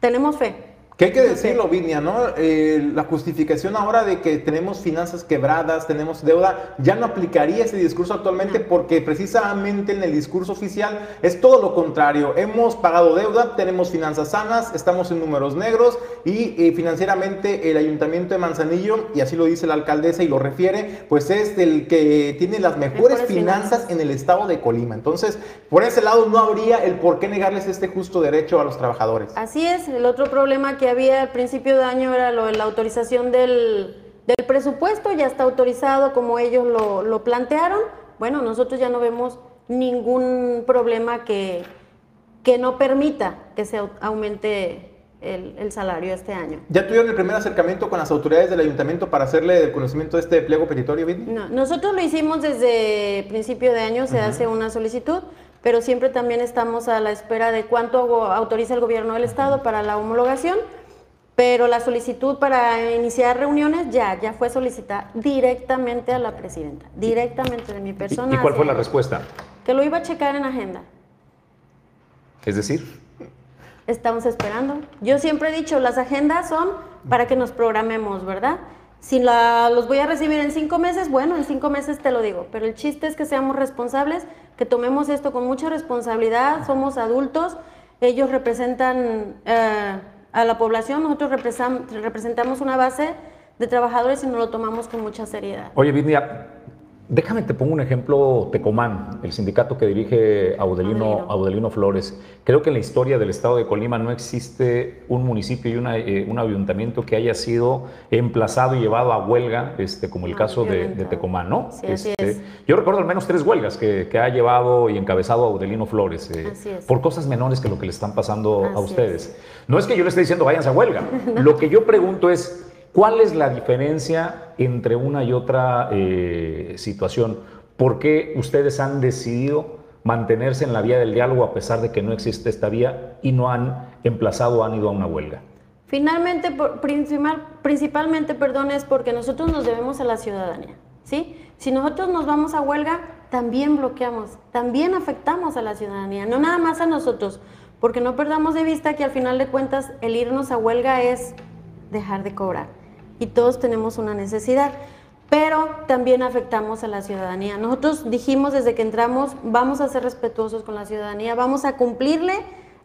Tenemos fe. ¿Qué hay que decirlo, Vinia, ¿no? Eh, la justificación ahora de que tenemos finanzas quebradas, tenemos deuda, ya no aplicaría ese discurso actualmente porque precisamente en el discurso oficial es todo lo contrario. Hemos pagado deuda, tenemos finanzas sanas, estamos en números negros y eh, financieramente el ayuntamiento de Manzanillo, y así lo dice la alcaldesa y lo refiere, pues es el que tiene las mejores, finanzas, en el estado de Colima. Entonces, por ese lado no habría el por qué negarles este justo derecho a los trabajadores. Así es, el otro problema que había al principio de año era lo de la autorización del, presupuesto, ya está autorizado como ellos lo, plantearon. Bueno, nosotros ya no vemos ningún problema que, que no permita que se aumente el, salario este año. ¿Ya tuvieron el primer acercamiento con las autoridades del ayuntamiento para hacerle el conocimiento de este pliego petitorio, No, nosotros lo hicimos desde principio de año, se hace una solicitud, pero siempre también estamos a la espera de cuánto autoriza el gobierno del estado para la homologación pero la solicitud para iniciar reuniones ya, ya fue solicitada directamente a la presidenta, directamente de mi persona. ¿Y, cuál fue la respuesta? Que lo iba a checar en agenda. Es decir. Estamos esperando. Yo siempre he dicho, las agendas son para que nos programemos, ¿verdad? Si la, los voy a recibir en cinco meses, bueno, en cinco meses te lo digo, pero el chiste es que seamos responsables, que tomemos esto con mucha responsabilidad, somos adultos, ellos representan... Eh, a la población, nosotros representamos una base de trabajadores y nos lo tomamos con mucha seriedad. Oye, Vidia, déjame te pongo un ejemplo, Tecomán, el sindicato que dirige Audelino, Audelino. Flores. Creo que en la historia del estado de Colima no existe un municipio y eh, un ayuntamiento que haya sido emplazado y llevado a huelga, este, como el caso de, Tecomán, ¿no? Sí, así este, es. Yo recuerdo al menos tres huelgas que, ha llevado y encabezado Audelino Flores, eh, por cosas menores que lo que le están pasando a ustedes. No es que yo le esté diciendo váyanse a huelga. Lo que yo pregunto es, ¿cuál es la diferencia entre una y otra eh, situación? ¿Por qué ustedes han decidido mantenerse en la vía del diálogo a pesar de que no existe esta vía y no han emplazado o han ido a una huelga? Finalmente, principalmente, perdón, es porque nosotros nos debemos a la ciudadanía, ¿sí? Si nosotros nos vamos a huelga, también bloqueamos, también afectamos a la ciudadanía, no nada más a nosotros, porque no perdamos de vista que al final de cuentas el irnos a huelga es dejar de cobrar y todos tenemos una necesidad, pero también afectamos a la ciudadanía. Nosotros dijimos desde que entramos, vamos a ser respetuosos con la ciudadanía, vamos a cumplirle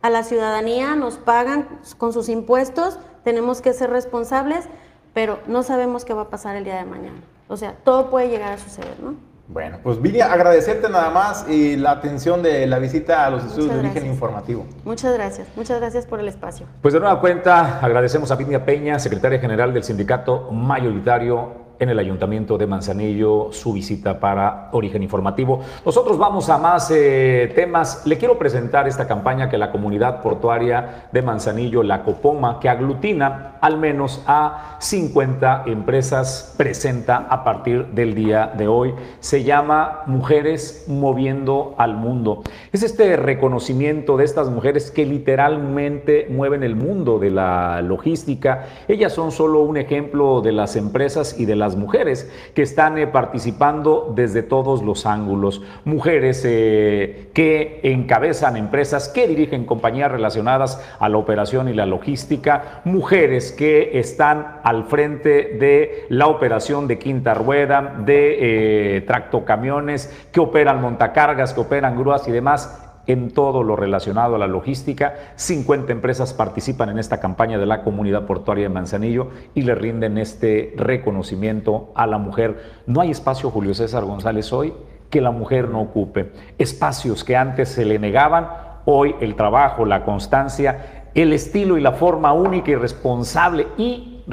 a la ciudadanía, nos pagan con sus impuestos, tenemos que ser responsables, pero no sabemos qué va a pasar el día de mañana. O sea, todo puede llegar a suceder, ¿no? Bueno, pues Vini, agradecerte nada más y la atención de la visita a los estudios de origen informativo. Muchas gracias, muchas gracias por el espacio. Pues de nueva cuenta, agradecemos a Vinia Peña, secretaria general del sindicato mayoritario en el Ayuntamiento de Manzanillo su visita para Origen Informativo. Nosotros vamos a más eh, temas. Le quiero presentar esta campaña que la comunidad portuaria de Manzanillo, la Copoma, que aglutina al menos a 50 empresas, presenta a partir del día de hoy. Se llama Mujeres Moviendo al Mundo. Es este reconocimiento de estas mujeres que literalmente mueven el mundo de la logística. Ellas son solo un ejemplo de las empresas y de las mujeres que están eh, participando desde todos los ángulos. Mujeres eh, que encabezan empresas, que dirigen compañías relacionadas a la operación y la logística. Mujeres que están al frente de la operación de quinta rueda, de eh, tractocamiones, que operan montacargas, que operan grúas y demás en todo lo relacionado a la logística. 50 empresas participan en esta campaña de la comunidad portuaria de Manzanillo y le rinden este reconocimiento a la mujer. No hay espacio, Julio César González, hoy que la mujer no ocupe. Espacios que antes se le negaban, hoy el trabajo, la constancia, el estilo y la forma única y responsable y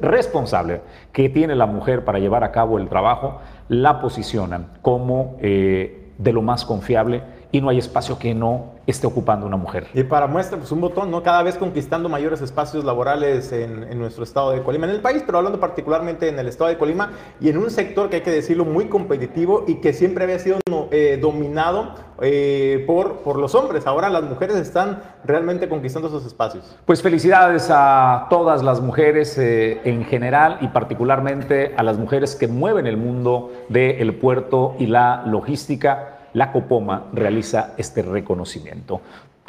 responsable que tiene la mujer para llevar a cabo el trabajo, la posicionan como eh, de lo más confiable y no hay espacio que no esté ocupando una mujer. Y para muestra, pues un botón, ¿no? Cada vez conquistando mayores espacios laborales en, nuestro estado de Colima, en el país, pero hablando particularmente en el estado de Colima y en un sector que hay que decirlo muy competitivo y que siempre había sido eh, dominado eh, por, por los hombres. Ahora las mujeres están realmente conquistando esos espacios. Pues felicidades a todas las mujeres eh, en general y particularmente a las mujeres que mueven el mundo del puerto y la logística la Copoma realiza este reconocimiento.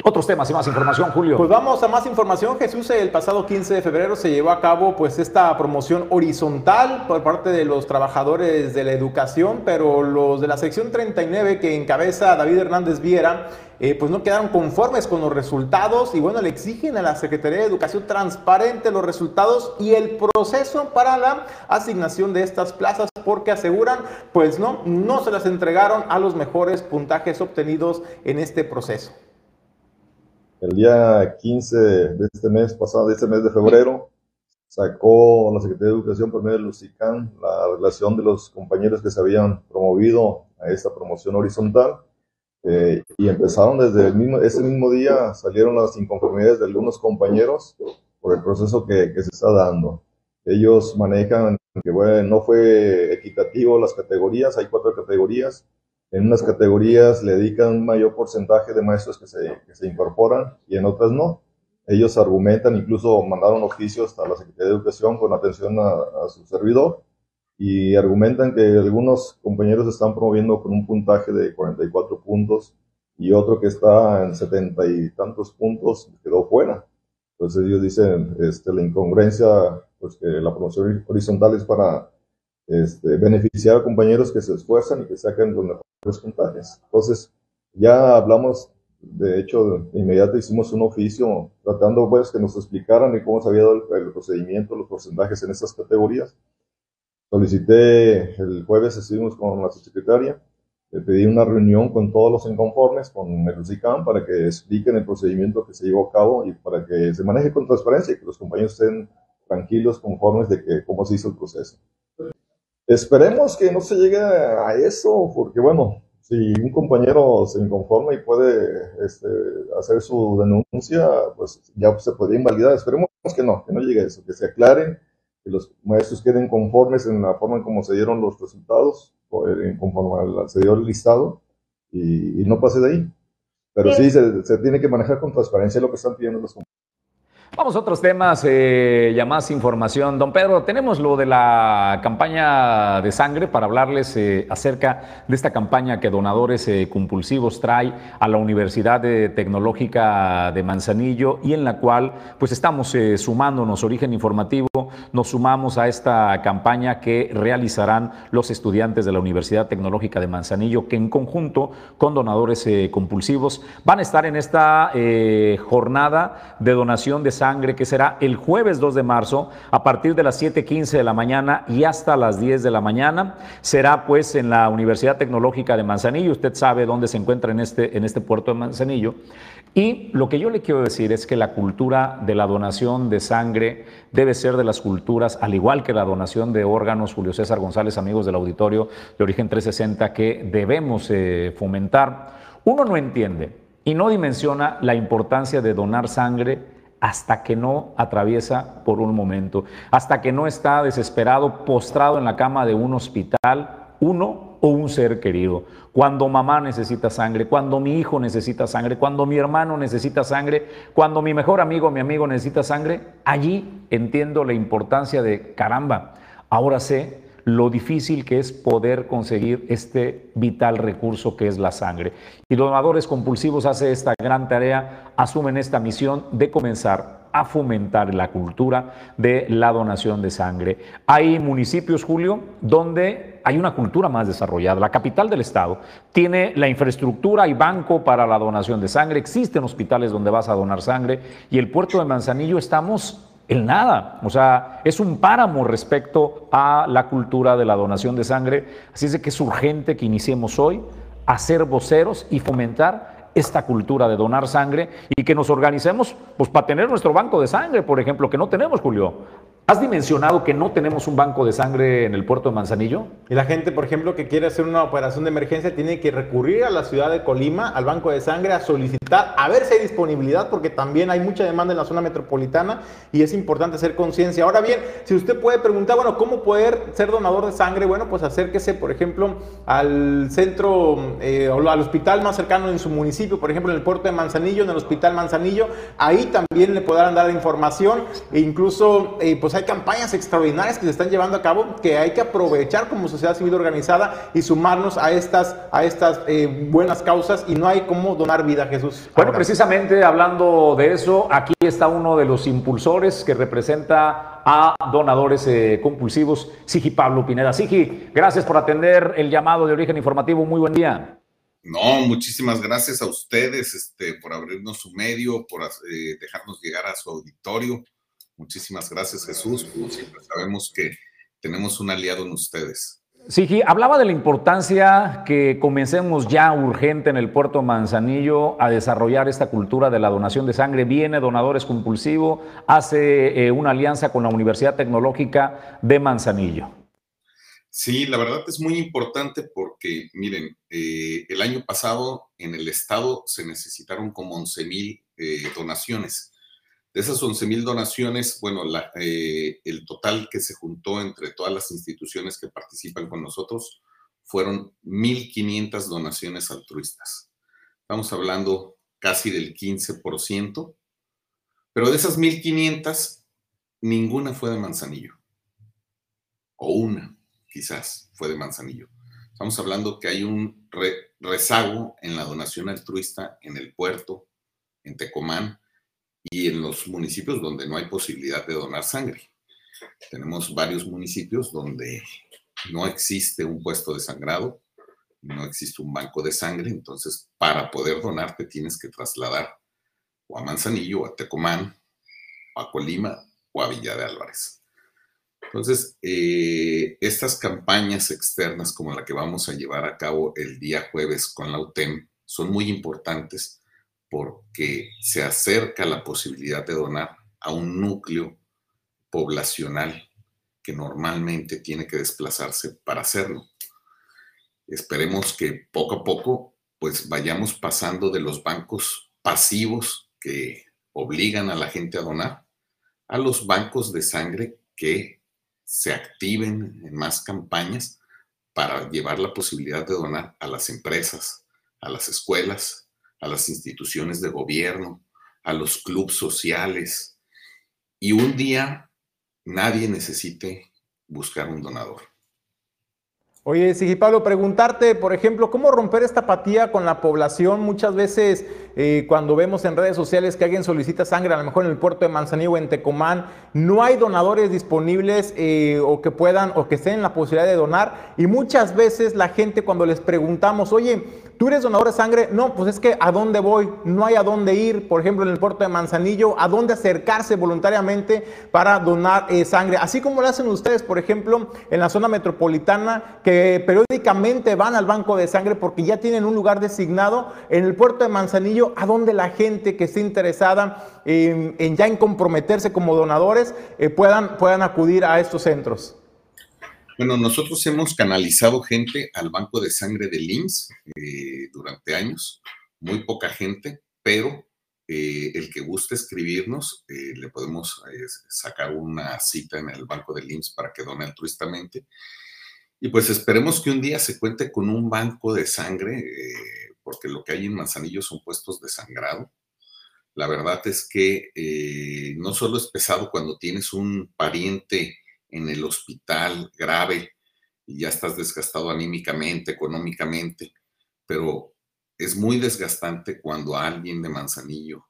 Otros temas y más información, Julio. Pues vamos a más información. Jesús, el pasado 15 de febrero se llevó a cabo pues esta promoción horizontal por parte de los trabajadores de la educación, pero los de la sección 39 que encabeza David Hernández Viera, eh, pues no quedaron conformes con los resultados y bueno, le exigen a la Secretaría de Educación transparente los resultados y el proceso para la asignación de estas plazas porque aseguran, pues no, no se las entregaron a los mejores puntajes obtenidos en este proceso el día 15 de este mes pasado, de este mes de febrero, sacó la Secretaría de Educación por medio de Lucican la relación de los compañeros que se habían promovido a esta promoción horizontal. Eh, y empezaron desde el mismo, ese mismo día, salieron las inconformidades de algunos compañeros por el proceso que, que se está dando. Ellos manejan que bueno, no fue equitativo las categorías, hay cuatro categorías, en unas categorías le dedican un mayor porcentaje de maestros que se, que se incorporan y en otras no. Ellos argumentan, incluso mandaron oficios a la Secretaría de Educación con atención a, su servidor y argumentan que algunos compañeros están promoviendo con un puntaje de 44 puntos y otro que está en 70 y tantos puntos quedó fuera. Entonces ellos dicen este, la incongruencia, pues que la promoción horizontal es para este, beneficiar a compañeros que se esfuerzan y que sacan los mejores puntajes. Entonces, ya hablamos, de hecho, de inmediato hicimos un oficio tratando pues que nos explicaran cómo se había dado el, procedimiento, los porcentajes en estas categorías. Solicité, el jueves estuvimos con la subsecretaria, le pedí una reunión con todos los inconformes, con el UCICAM, para que expliquen el procedimiento que se llevó a cabo y para que se maneje con transparencia y que los compañeros estén tranquilos, conformes de que, cómo se hizo el proceso. Esperemos que no se llegue a eso, porque bueno, si un compañero se inconforma y puede este, hacer su denuncia, pues ya se podría invalidar. Esperemos que no, que no llegue a eso, que se aclaren, que los maestros queden conformes en la forma en cómo se dieron los resultados, conforme se dio el listado, y, no pase de ahí. Pero sí, se, se, tiene que manejar con transparencia lo que están pidiendo los compañeros. Vamos a otros temas, eh, ya más información. Don Pedro, tenemos lo de la campaña de sangre para hablarles eh, acerca de esta campaña que Donadores eh, Compulsivos trae a la Universidad Tecnológica de Manzanillo y en la cual pues estamos sumándonos, Origen Informativo, nos sumamos a esta campaña que realizarán los estudiantes de la Universidad Tecnológica de Manzanillo, que en conjunto con Donadores Compulsivos van a estar en esta jornada de donación de sangre que será el jueves 2 de marzo a partir de las 7.15 de la mañana y hasta las 10 de la mañana. Será pues en la Universidad Tecnológica de Manzanillo. Usted sabe dónde se encuentra en este, en este puerto de Manzanillo. Y lo que yo le quiero decir es que la cultura de la donación de sangre debe ser de las culturas, al igual que la donación de órganos, Julio César González, amigos del auditorio de Origen 360, que debemos eh, fomentar. Uno no entiende y no dimensiona la importancia de donar sangre hasta que no atraviesa por un momento, hasta que no está desesperado, postrado en la cama de un hospital, uno o un ser querido. Cuando mamá necesita sangre, cuando mi hijo necesita sangre, cuando mi hermano necesita sangre, cuando mi mejor amigo, mi amigo necesita sangre, allí entiendo la importancia de caramba. Ahora sé lo difícil que es poder conseguir este vital recurso que es la sangre. Y Donadores Compulsivos hace esta gran tarea, asumen esta misión de comenzar a fomentar la cultura de la donación de sangre. Hay municipios, Julio, donde hay una cultura más desarrollada. La capital del estado tiene la infraestructura y banco para la donación de sangre, existen hospitales donde vas a donar sangre y el puerto de Manzanillo estamos en nada. O sea, es un páramo respecto a la cultura de la donación de sangre. Así es que es urgente que iniciemos hoy a ser voceros y fomentar esta cultura de donar sangre y que nos organicemos pues para tener nuestro banco de sangre, por ejemplo, que no tenemos, Julio. ¿Has dimensionado que no tenemos un banco de sangre en el puerto de Manzanillo? Y la gente, por ejemplo, que quiere hacer una operación de emergencia tiene que recurrir a la ciudad de Colima, al banco de sangre, a solicitar, a ver si hay disponibilidad, porque también hay mucha demanda en la zona metropolitana y es importante hacer conciencia. Ahora bien, si usted puede preguntar, bueno, ¿cómo poder ser donador de sangre? Bueno, pues acérquese, por ejemplo, al centro eh, o al hospital más cercano en su municipio, por ejemplo, en el puerto de Manzanillo, en el hospital Manzanillo. Ahí también le podrán dar información e incluso, eh, pues hay campañas extraordinarias que se están llevando a cabo que hay que aprovechar como sociedad civil organizada y sumarnos a estas, a estas eh, buenas causas y no hay como donar vida, Jesús. Bueno, precisamente hablando de eso, aquí está uno de los impulsores que representa a donadores eh, compulsivos, Sigi Pablo Pineda. Sigi, gracias por atender el llamado de origen informativo. Muy buen día. No, muchísimas gracias a ustedes este, por abrirnos su medio, por eh, dejarnos llegar a su auditorio. Muchísimas gracias, Jesús. Como siempre sabemos que tenemos un aliado en ustedes. Sí, hablaba de la importancia que comencemos ya urgente en el puerto Manzanillo a desarrollar esta cultura de la donación de sangre. Viene Donadores Compulsivo, hace eh, una alianza con la Universidad Tecnológica de Manzanillo. Sí, la verdad es muy importante porque, miren, eh, el año pasado en el estado se necesitaron como 11 mil eh, donaciones de esas 11 mil donaciones, bueno, eh, el total que se juntó entre todas las instituciones que participan con nosotros fueron 1.500 donaciones altruistas. Estamos hablando casi del 15%, pero de esas 1.500, ninguna fue de Manzanillo. O una, quizás, fue de Manzanillo. Estamos hablando que hay un rezago en la donación altruista en el puerto, en Tecomán, y en los municipios donde no hay posibilidad de donar sangre. Tenemos varios municipios donde no existe un puesto de sangrado, no existe un banco de sangre, entonces para poder donarte tienes que trasladar o a Manzanillo, o a Tecomán, o a Colima o a Villa de Álvarez. Entonces, eh, estas campañas externas como la que vamos a llevar a cabo el día jueves con la UTEM son muy importantes porque se acerca la posibilidad de donar a un núcleo poblacional que normalmente tiene que desplazarse para hacerlo. Esperemos que poco a poco pues vayamos pasando de los bancos pasivos que obligan a la gente a donar a los bancos de sangre que se activen en más campañas para llevar la posibilidad de donar a las empresas, a las escuelas, a las instituciones de gobierno, a los clubes sociales, y un día nadie necesite buscar un donador. Oye, Sigi Pablo, preguntarte, por ejemplo, ¿cómo romper esta apatía con la población? Muchas veces eh, cuando vemos en redes sociales que alguien solicita sangre, a lo mejor en el puerto de Manzanillo o en Tecomán, no hay donadores disponibles eh, o que puedan o que estén en la posibilidad de donar. Y muchas veces la gente cuando les preguntamos, oye, ¿Tú eres donador de sangre? No, pues es que ¿a dónde voy? No hay a dónde ir, por ejemplo, en el puerto de Manzanillo, ¿a dónde acercarse voluntariamente para donar eh, sangre? Así como lo hacen ustedes, por ejemplo, en la zona metropolitana, que periódicamente van al banco de sangre porque ya tienen un lugar designado en el puerto de Manzanillo, a donde la gente que esté interesada en, ya en comprometerse como donadores eh, puedan, puedan acudir a estos centros. Bueno, nosotros hemos canalizado gente al banco de sangre del IMSS eh, durante años, muy poca gente, pero eh, el que guste escribirnos, eh, le podemos sacar una cita en el banco del IMSS para que done altruistamente. Y pues esperemos que un día se cuente con un banco de sangre, porque lo que hay en Manzanillo son puestos de sangrado. La verdad es que no solo es pesado cuando tienes un pariente en el hospital grave y ya estás desgastado anímicamente, económicamente, pero es muy desgastante cuando alguien de Manzanillo,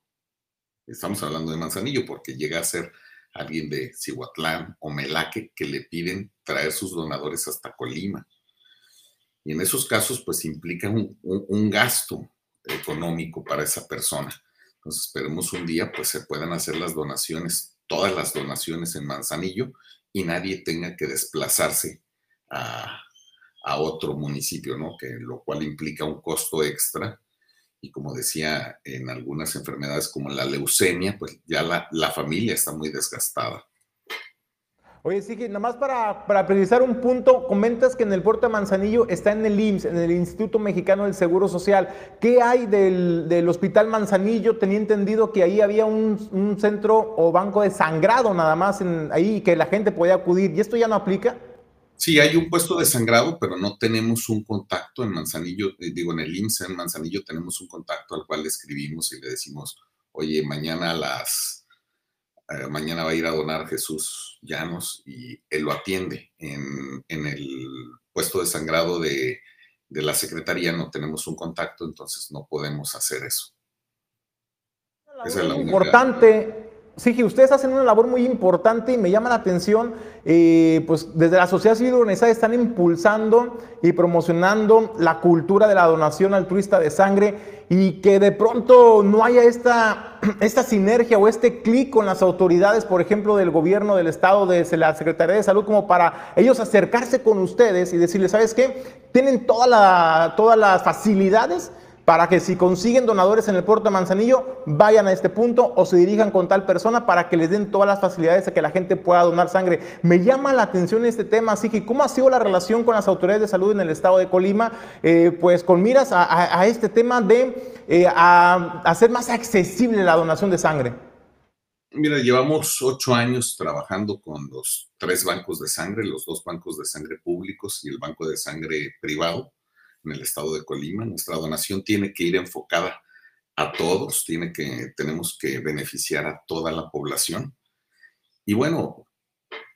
estamos hablando de Manzanillo porque llega a ser alguien de Cihuatlán o Melaque que le piden traer sus donadores hasta Colima. Y en esos casos, pues implica un, un gasto económico para esa persona. Entonces esperemos un día, pues se puedan hacer las donaciones, todas las donaciones en Manzanillo y nadie tenga que desplazarse a, otro municipio, ¿no? Que lo cual implica un costo extra. Y como decía, en algunas enfermedades como la leucemia, pues ya la, la familia está muy desgastada. Oye, sí, que nada más para, para, precisar un punto, comentas que en el puerto de Manzanillo está en el IMSS, en el Instituto Mexicano del Seguro Social. ¿Qué hay del, del Hospital Manzanillo? Tenía entendido que ahí había un, un centro o banco de sangrado nada más en, ahí que la gente podía acudir. ¿Y esto ya no aplica? Sí, hay un puesto de sangrado, pero no tenemos un contacto en Manzanillo, eh, digo, en el IMSS en Manzanillo tenemos un contacto al cual le escribimos y le decimos, oye, mañana a las, eh, mañana va a ir a donar Jesús Llanos y él lo atiende. En, el puesto de sangrado de, de la Secretaría no tenemos un contacto, entonces no podemos hacer eso. es importante Sí, ustedes hacen una labor muy importante y me llama la atención, eh, pues desde la sociedad civil organizada están impulsando y promocionando la cultura de la donación altruista de sangre y que de pronto no haya esta, esta sinergia o este clic con las autoridades, por ejemplo, del gobierno del estado, de la Secretaría de Salud, como para ellos acercarse con ustedes y decirles, ¿sabes qué? Tienen toda la, todas las facilidades para que si consiguen donadores en el puerto de Manzanillo, vayan a este punto o se dirijan con tal persona para que les den todas las facilidades de que la gente pueda donar sangre. Me llama la atención este tema, así que ¿cómo ha sido la relación con las autoridades de salud en el estado de Colima? Eh, pues con miras a, este tema de eh, hacer más accesible la donación de sangre. Mira, llevamos ocho años trabajando con los tres bancos de sangre, los dos bancos de sangre públicos y el banco de sangre privado en el estado de Colima. Nuestra donación tiene que ir enfocada a todos, tiene que, tenemos que beneficiar a toda la población. Y bueno,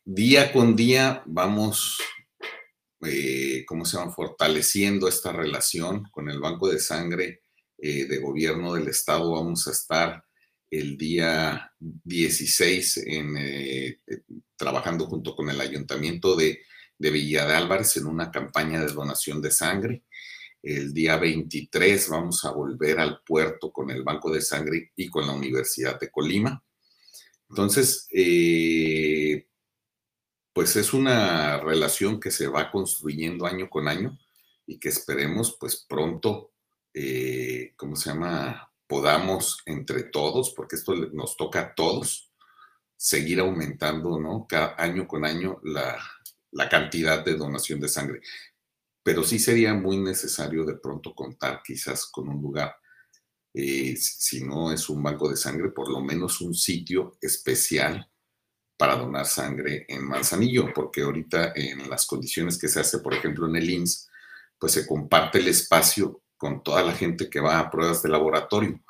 día con día vamos, eh, ¿cómo se llama?, fortaleciendo esta relación con el Banco de Sangre eh, de Gobierno del Estado. Vamos a estar el día 16 en, eh, trabajando junto con el Ayuntamiento de, de Villa de Álvarez en una campaña de donación de sangre. El día 23 vamos a volver al puerto con el Banco de Sangre y con la Universidad de Colima. Entonces, eh, pues es una relación que se va construyendo año con año y que esperemos pues pronto, eh, ¿cómo se llama? Podamos entre todos, porque esto nos toca a todos, seguir aumentando, ¿no? Cada año con año la, la cantidad de donación de sangre pero sí sería muy necesario de pronto contar quizás con un lugar, eh, si no es un banco de sangre, por lo menos un sitio especial para donar sangre en Manzanillo, porque ahorita en las condiciones que se hace, por ejemplo, en el INS, pues se comparte el espacio con toda la gente que va a pruebas de laboratorio.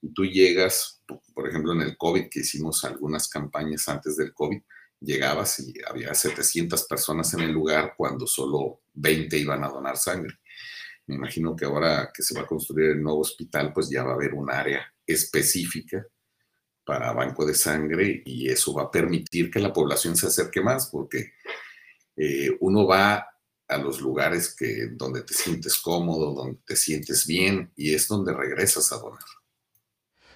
Y tú llegas, por ejemplo, en el COVID, que hicimos algunas campañas antes del COVID, llegabas y había 700 personas en el lugar cuando solo 20 iban a donar sangre. Me imagino que ahora que se va a construir el nuevo hospital, pues ya va a haber un área específica para banco de sangre y eso va a permitir que la población se acerque más porque eh, uno va a los lugares que, donde te sientes cómodo, donde te sientes bien y es donde regresas a donar.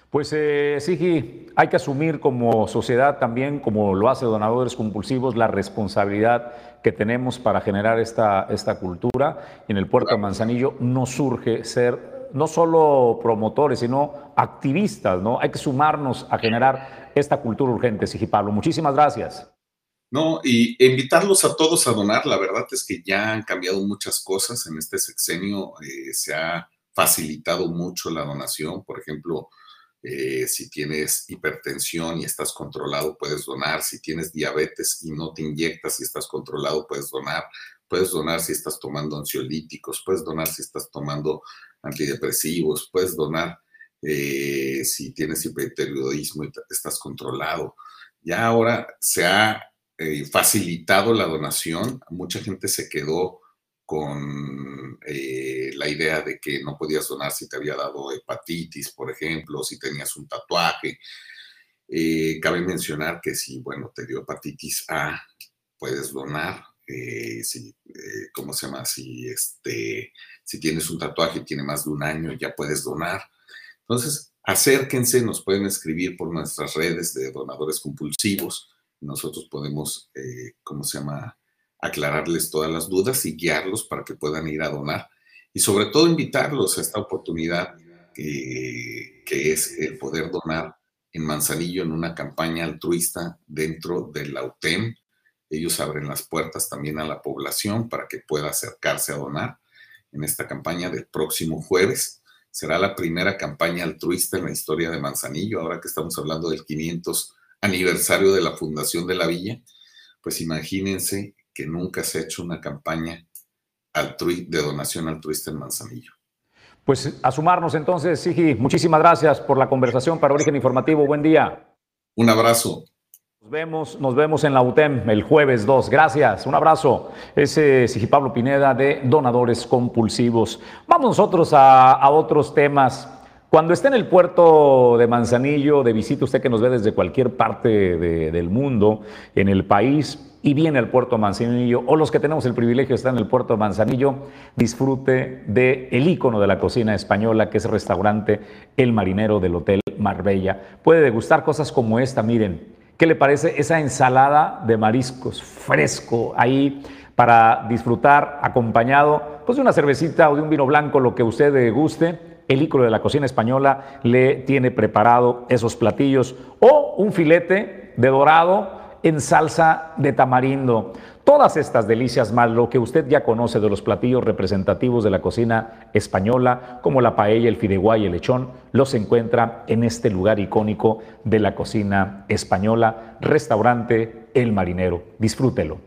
Pues eh, Sigi, hay que asumir como sociedad también, como lo hace Donadores Compulsivos, la responsabilidad que tenemos para generar esta, esta cultura. Y en el puerto de Manzanillo no surge ser no solo promotores, sino activistas, ¿no? Hay que sumarnos a generar esta cultura urgente, Sigi Pablo. Muchísimas gracias. No, y invitarlos a todos a donar. La verdad es que ya han cambiado muchas cosas en este sexenio. Eh, se ha facilitado mucho la donación. Por ejemplo, eh, si tienes hipertensión y estás controlado, puedes donar. Si tienes diabetes y no te inyectas y estás controlado, puedes donar. Puedes donar si estás tomando ansiolíticos, puedes donar si estás tomando antidepresivos, puedes donar eh, si tienes hipertiroidismo y estás controlado. Ya ahora se ha eh, facilitado la donación. Mucha gente se quedó con eh, la idea de que no podías donar si te había dado hepatitis, por ejemplo, si tenías un tatuaje. Eh, cabe mencionar que si, bueno, te dio hepatitis A, puedes donar. si, ¿Cómo se llama? Si, este, si tienes un tatuaje y tiene más de un año, ya puedes donar. Entonces, acérquense, nos pueden escribir por nuestras redes de donadores compulsivos nosotros podemos, eh, ¿cómo se llama?, aclararles todas las dudas y guiarlos para que puedan ir a donar. Y sobre todo invitarlos a esta oportunidad que es el poder donar en Manzanillo en una campaña altruista dentro de la UTEM. Ellos abren las puertas también a la población para que pueda acercarse a donar en esta campaña del próximo jueves. Será la primera campaña altruista en la historia de Manzanillo, ahora que estamos hablando del 500 aniversario de la fundación de la villa, pues imagínense que nunca se ha hecho una campaña de donación altruista en Manzanillo. Pues a sumarnos entonces, Sigi, muchísimas gracias por la conversación para Origen Informativo. Buen día. Un abrazo. Nos vemos, nos vemos en la UTEM el jueves 2. Gracias, un abrazo. Ese Sigi Pablo Pineda de Donadores Compulsivos. Vamos nosotros a, a otros temas. Cuando esté en el puerto de Manzanillo, de visita usted que nos ve desde cualquier parte del mundo, en el país, y viene al puerto de Manzanillo, o los que tenemos el privilegio de estar en el puerto de Manzanillo, disfrute del el ícono de la cocina española, que es el restaurante El Marinero del Hotel Marbella. Puede degustar cosas como esta, miren. ¿Qué le parece esa ensalada de mariscos fresco ahí para disfrutar acompañado pues, de una cervecita o de un vino blanco, lo que usted guste? el ícono de la cocina española le tiene preparado esos platillos o un filete de dorado en salsa de tamarindo. Todas estas delicias más lo que usted ya conoce de los platillos representativos de la cocina española, como la paella, el fideuá y el lechón, los encuentra en este lugar icónico de la cocina española, restaurante El Marinero. Disfrútelo.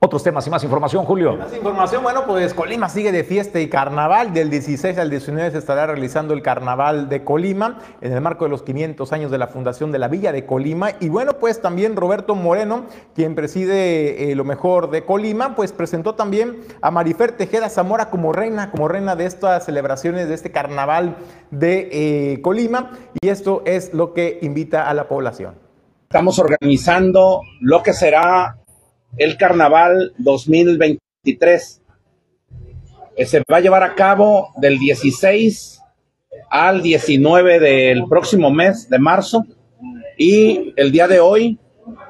Otros temas y más información, Julio. Más información, bueno, pues Colima sigue de fiesta y carnaval. Del 16 al 19 se estará realizando el carnaval de Colima en el marco de los 500 años de la fundación de la Villa de Colima. Y bueno, pues también Roberto Moreno, quien preside eh, lo mejor de Colima, pues presentó también a Marifer Tejeda Zamora como reina, como reina de estas celebraciones de este carnaval de eh, Colima. Y esto es lo que invita a la población. Estamos organizando lo que será el Carnaval 2023. Eh, se va a llevar a cabo del 16 al 19 del próximo mes de marzo y el día de hoy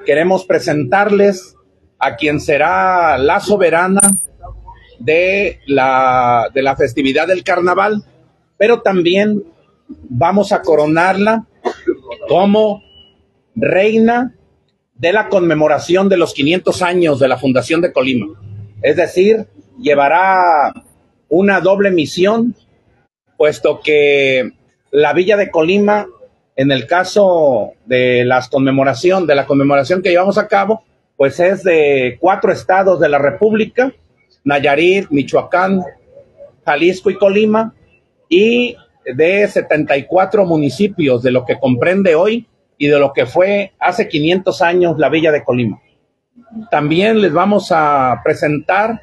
queremos presentarles a quien será la soberana de la, de la festividad del carnaval, pero también vamos a coronarla como reina de la conmemoración de los 500 años de la Fundación de Colima. Es decir, llevará una doble misión, puesto que la Villa de Colima, en el caso de las conmemoración, de la conmemoración que llevamos a cabo, pues es de cuatro estados de la República, Nayarit, Michoacán, Jalisco y Colima, y de 74 municipios, de lo que comprende hoy y de lo que fue hace 500 años la Villa de Colima. También les vamos a presentar,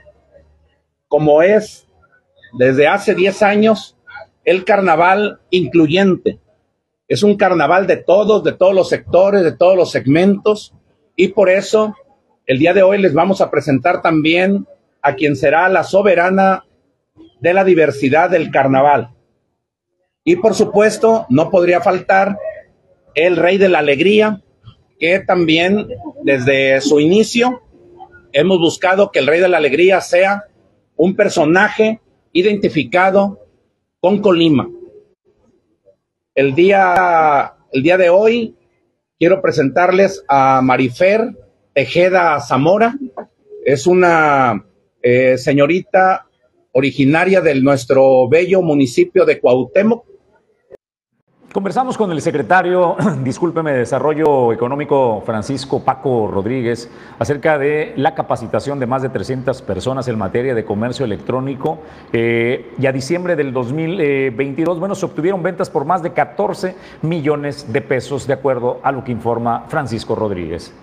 como es desde hace 10 años, el carnaval incluyente. Es un carnaval de todos, de todos los sectores, de todos los segmentos, y por eso el día de hoy les vamos a presentar también a quien será la soberana de la diversidad del carnaval. Y por supuesto, no podría faltar el Rey de la Alegría, que también desde su inicio hemos buscado que el Rey de la Alegría sea un personaje identificado con Colima. El día, el día de hoy quiero presentarles a Marifer Tejeda Zamora. Es una eh, señorita originaria de nuestro bello municipio de Cuauhtémoc, Conversamos con el secretario, discúlpeme, de Desarrollo Económico Francisco Paco Rodríguez acerca de la capacitación de más de 300 personas en materia de comercio electrónico eh, y a diciembre del 2022, bueno, se obtuvieron ventas por más de 14 millones de pesos, de acuerdo a lo que informa Francisco Rodríguez.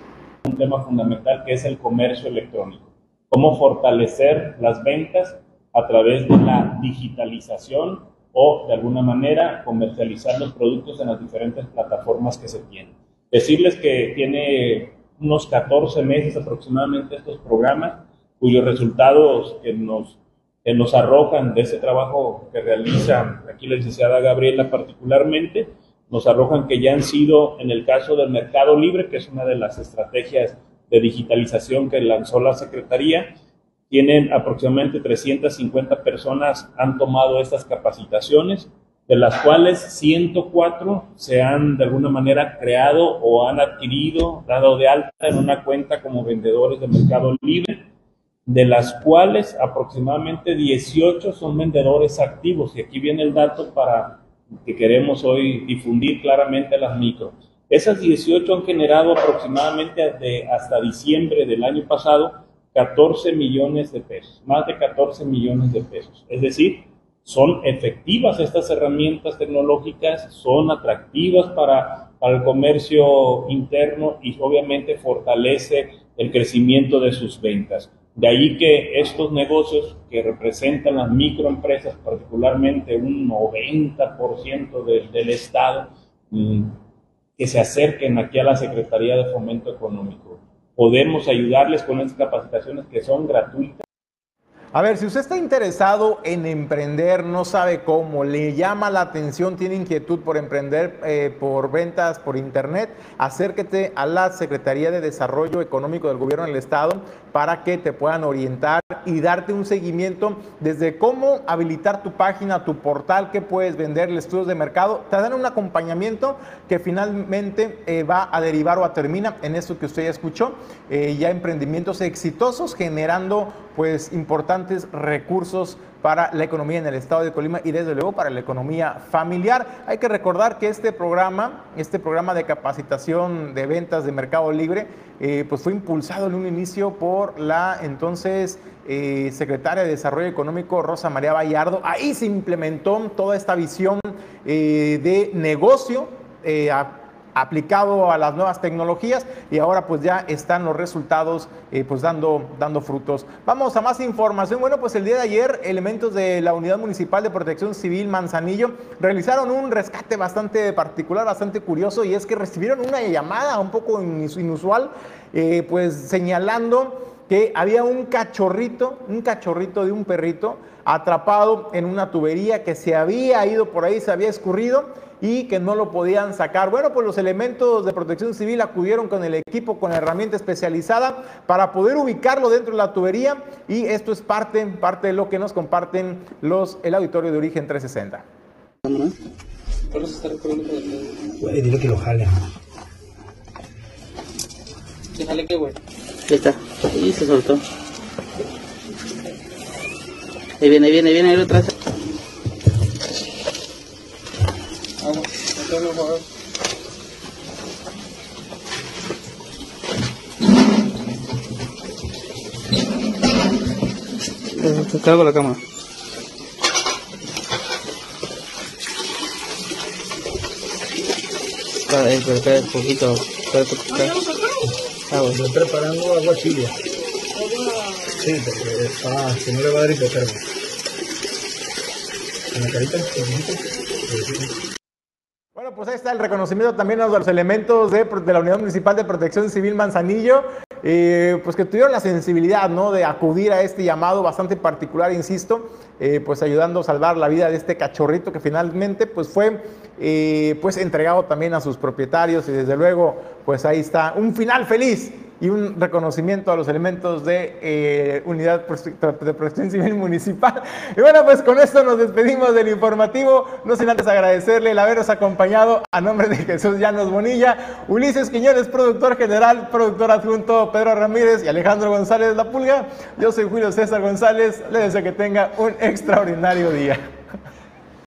un tema fundamental que es el comercio electrónico. Cómo fortalecer las ventas a través de la digitalización o de alguna manera comercializar los productos en las diferentes plataformas que se tienen. Decirles que tiene unos 14 meses aproximadamente estos programas, cuyos resultados que nos, que nos arrojan de ese trabajo que realiza aquí la licenciada Gabriela particularmente, nos arrojan que ya han sido, en el caso del Mercado Libre, que es una de las estrategias de digitalización que lanzó la Secretaría, tienen aproximadamente 350 personas han tomado estas capacitaciones, de las cuales 104 se han de alguna manera creado o han adquirido, dado de alta en una cuenta como vendedores de Mercado Libre, de las cuales aproximadamente 18 son vendedores activos. Y aquí viene el dato para que queremos hoy difundir claramente las micros. Esas 18 han generado aproximadamente de hasta diciembre del año pasado 14 millones de pesos, más de 14 millones de pesos. Es decir, son efectivas estas herramientas tecnológicas, son atractivas para, para el comercio interno y obviamente fortalece el crecimiento de sus ventas. De ahí que estos negocios que representan las microempresas, particularmente un 90% del Estado, mm, que se acerquen aquí a la Secretaría de Fomento Económico podemos ayudarles con estas capacitaciones que son gratuitas. A ver, si usted está interesado en emprender, no sabe cómo, le llama la atención, tiene inquietud por emprender eh, por ventas por internet, acérquete a la Secretaría de Desarrollo Económico del Gobierno del Estado para que te puedan orientar y darte un seguimiento desde cómo habilitar tu página, tu portal, qué puedes vender, estudios de mercado. Te dan un acompañamiento que finalmente eh, va a derivar o a terminar en esto que usted ya escuchó, eh, ya emprendimientos exitosos generando pues importantes recursos para la economía en el estado de Colima y desde luego para la economía familiar. Hay que recordar que este programa, este programa de capacitación de ventas de Mercado Libre, eh, pues fue impulsado en un inicio por la entonces eh, secretaria de Desarrollo Económico, Rosa María Vallardo. Ahí se implementó toda esta visión eh, de negocio aplicado a las nuevas tecnologías y ahora pues ya están los resultados eh, pues dando, dando frutos. Vamos a más información. Bueno, pues el día de ayer elementos de la Unidad Municipal de Protección Civil Manzanillo realizaron un rescate bastante particular, bastante curioso y es que recibieron una llamada un poco inusual eh, pues señalando que había un cachorrito, un cachorrito de un perrito atrapado en una tubería que se había ido por ahí, se había escurrido y que no lo podían sacar. Bueno, pues los elementos de protección civil acudieron con el equipo, con la herramienta especializada para poder ubicarlo dentro de la tubería y esto es parte, parte de lo que nos comparten los, el auditorio de origen 360. dile que lo jale. ¿Que jale qué, güey? Ahí está. Y se soltó. Ahí viene, ahí viene, ahí viene, ahí lo trae. Te cargo la cámara. Ahí, pero un poquito. Ah, bueno. Estoy preparando agua chile. Sí, porque ah, si no le va a dar hipotermia. ¿En la carita? Bueno, pues ahí está el reconocimiento también a los elementos de, la Unidad Municipal de Protección Civil Manzanillo, eh, pues que tuvieron la sensibilidad ¿no? de acudir a este llamado bastante particular, insisto, eh, pues ayudando a salvar la vida de este cachorrito que finalmente pues fue eh, pues entregado también a sus propietarios y desde luego pues ahí está un final feliz y un reconocimiento a los elementos de eh, Unidad de Protección Civil Municipal. Y bueno, pues con esto nos despedimos del informativo, no sin antes agradecerle el habernos acompañado a nombre de Jesús Llanos Bonilla, Ulises Quiñones, productor general, productor adjunto Pedro Ramírez y Alejandro González La Pulga. Yo soy Julio César González, le deseo que tenga un extraordinario día.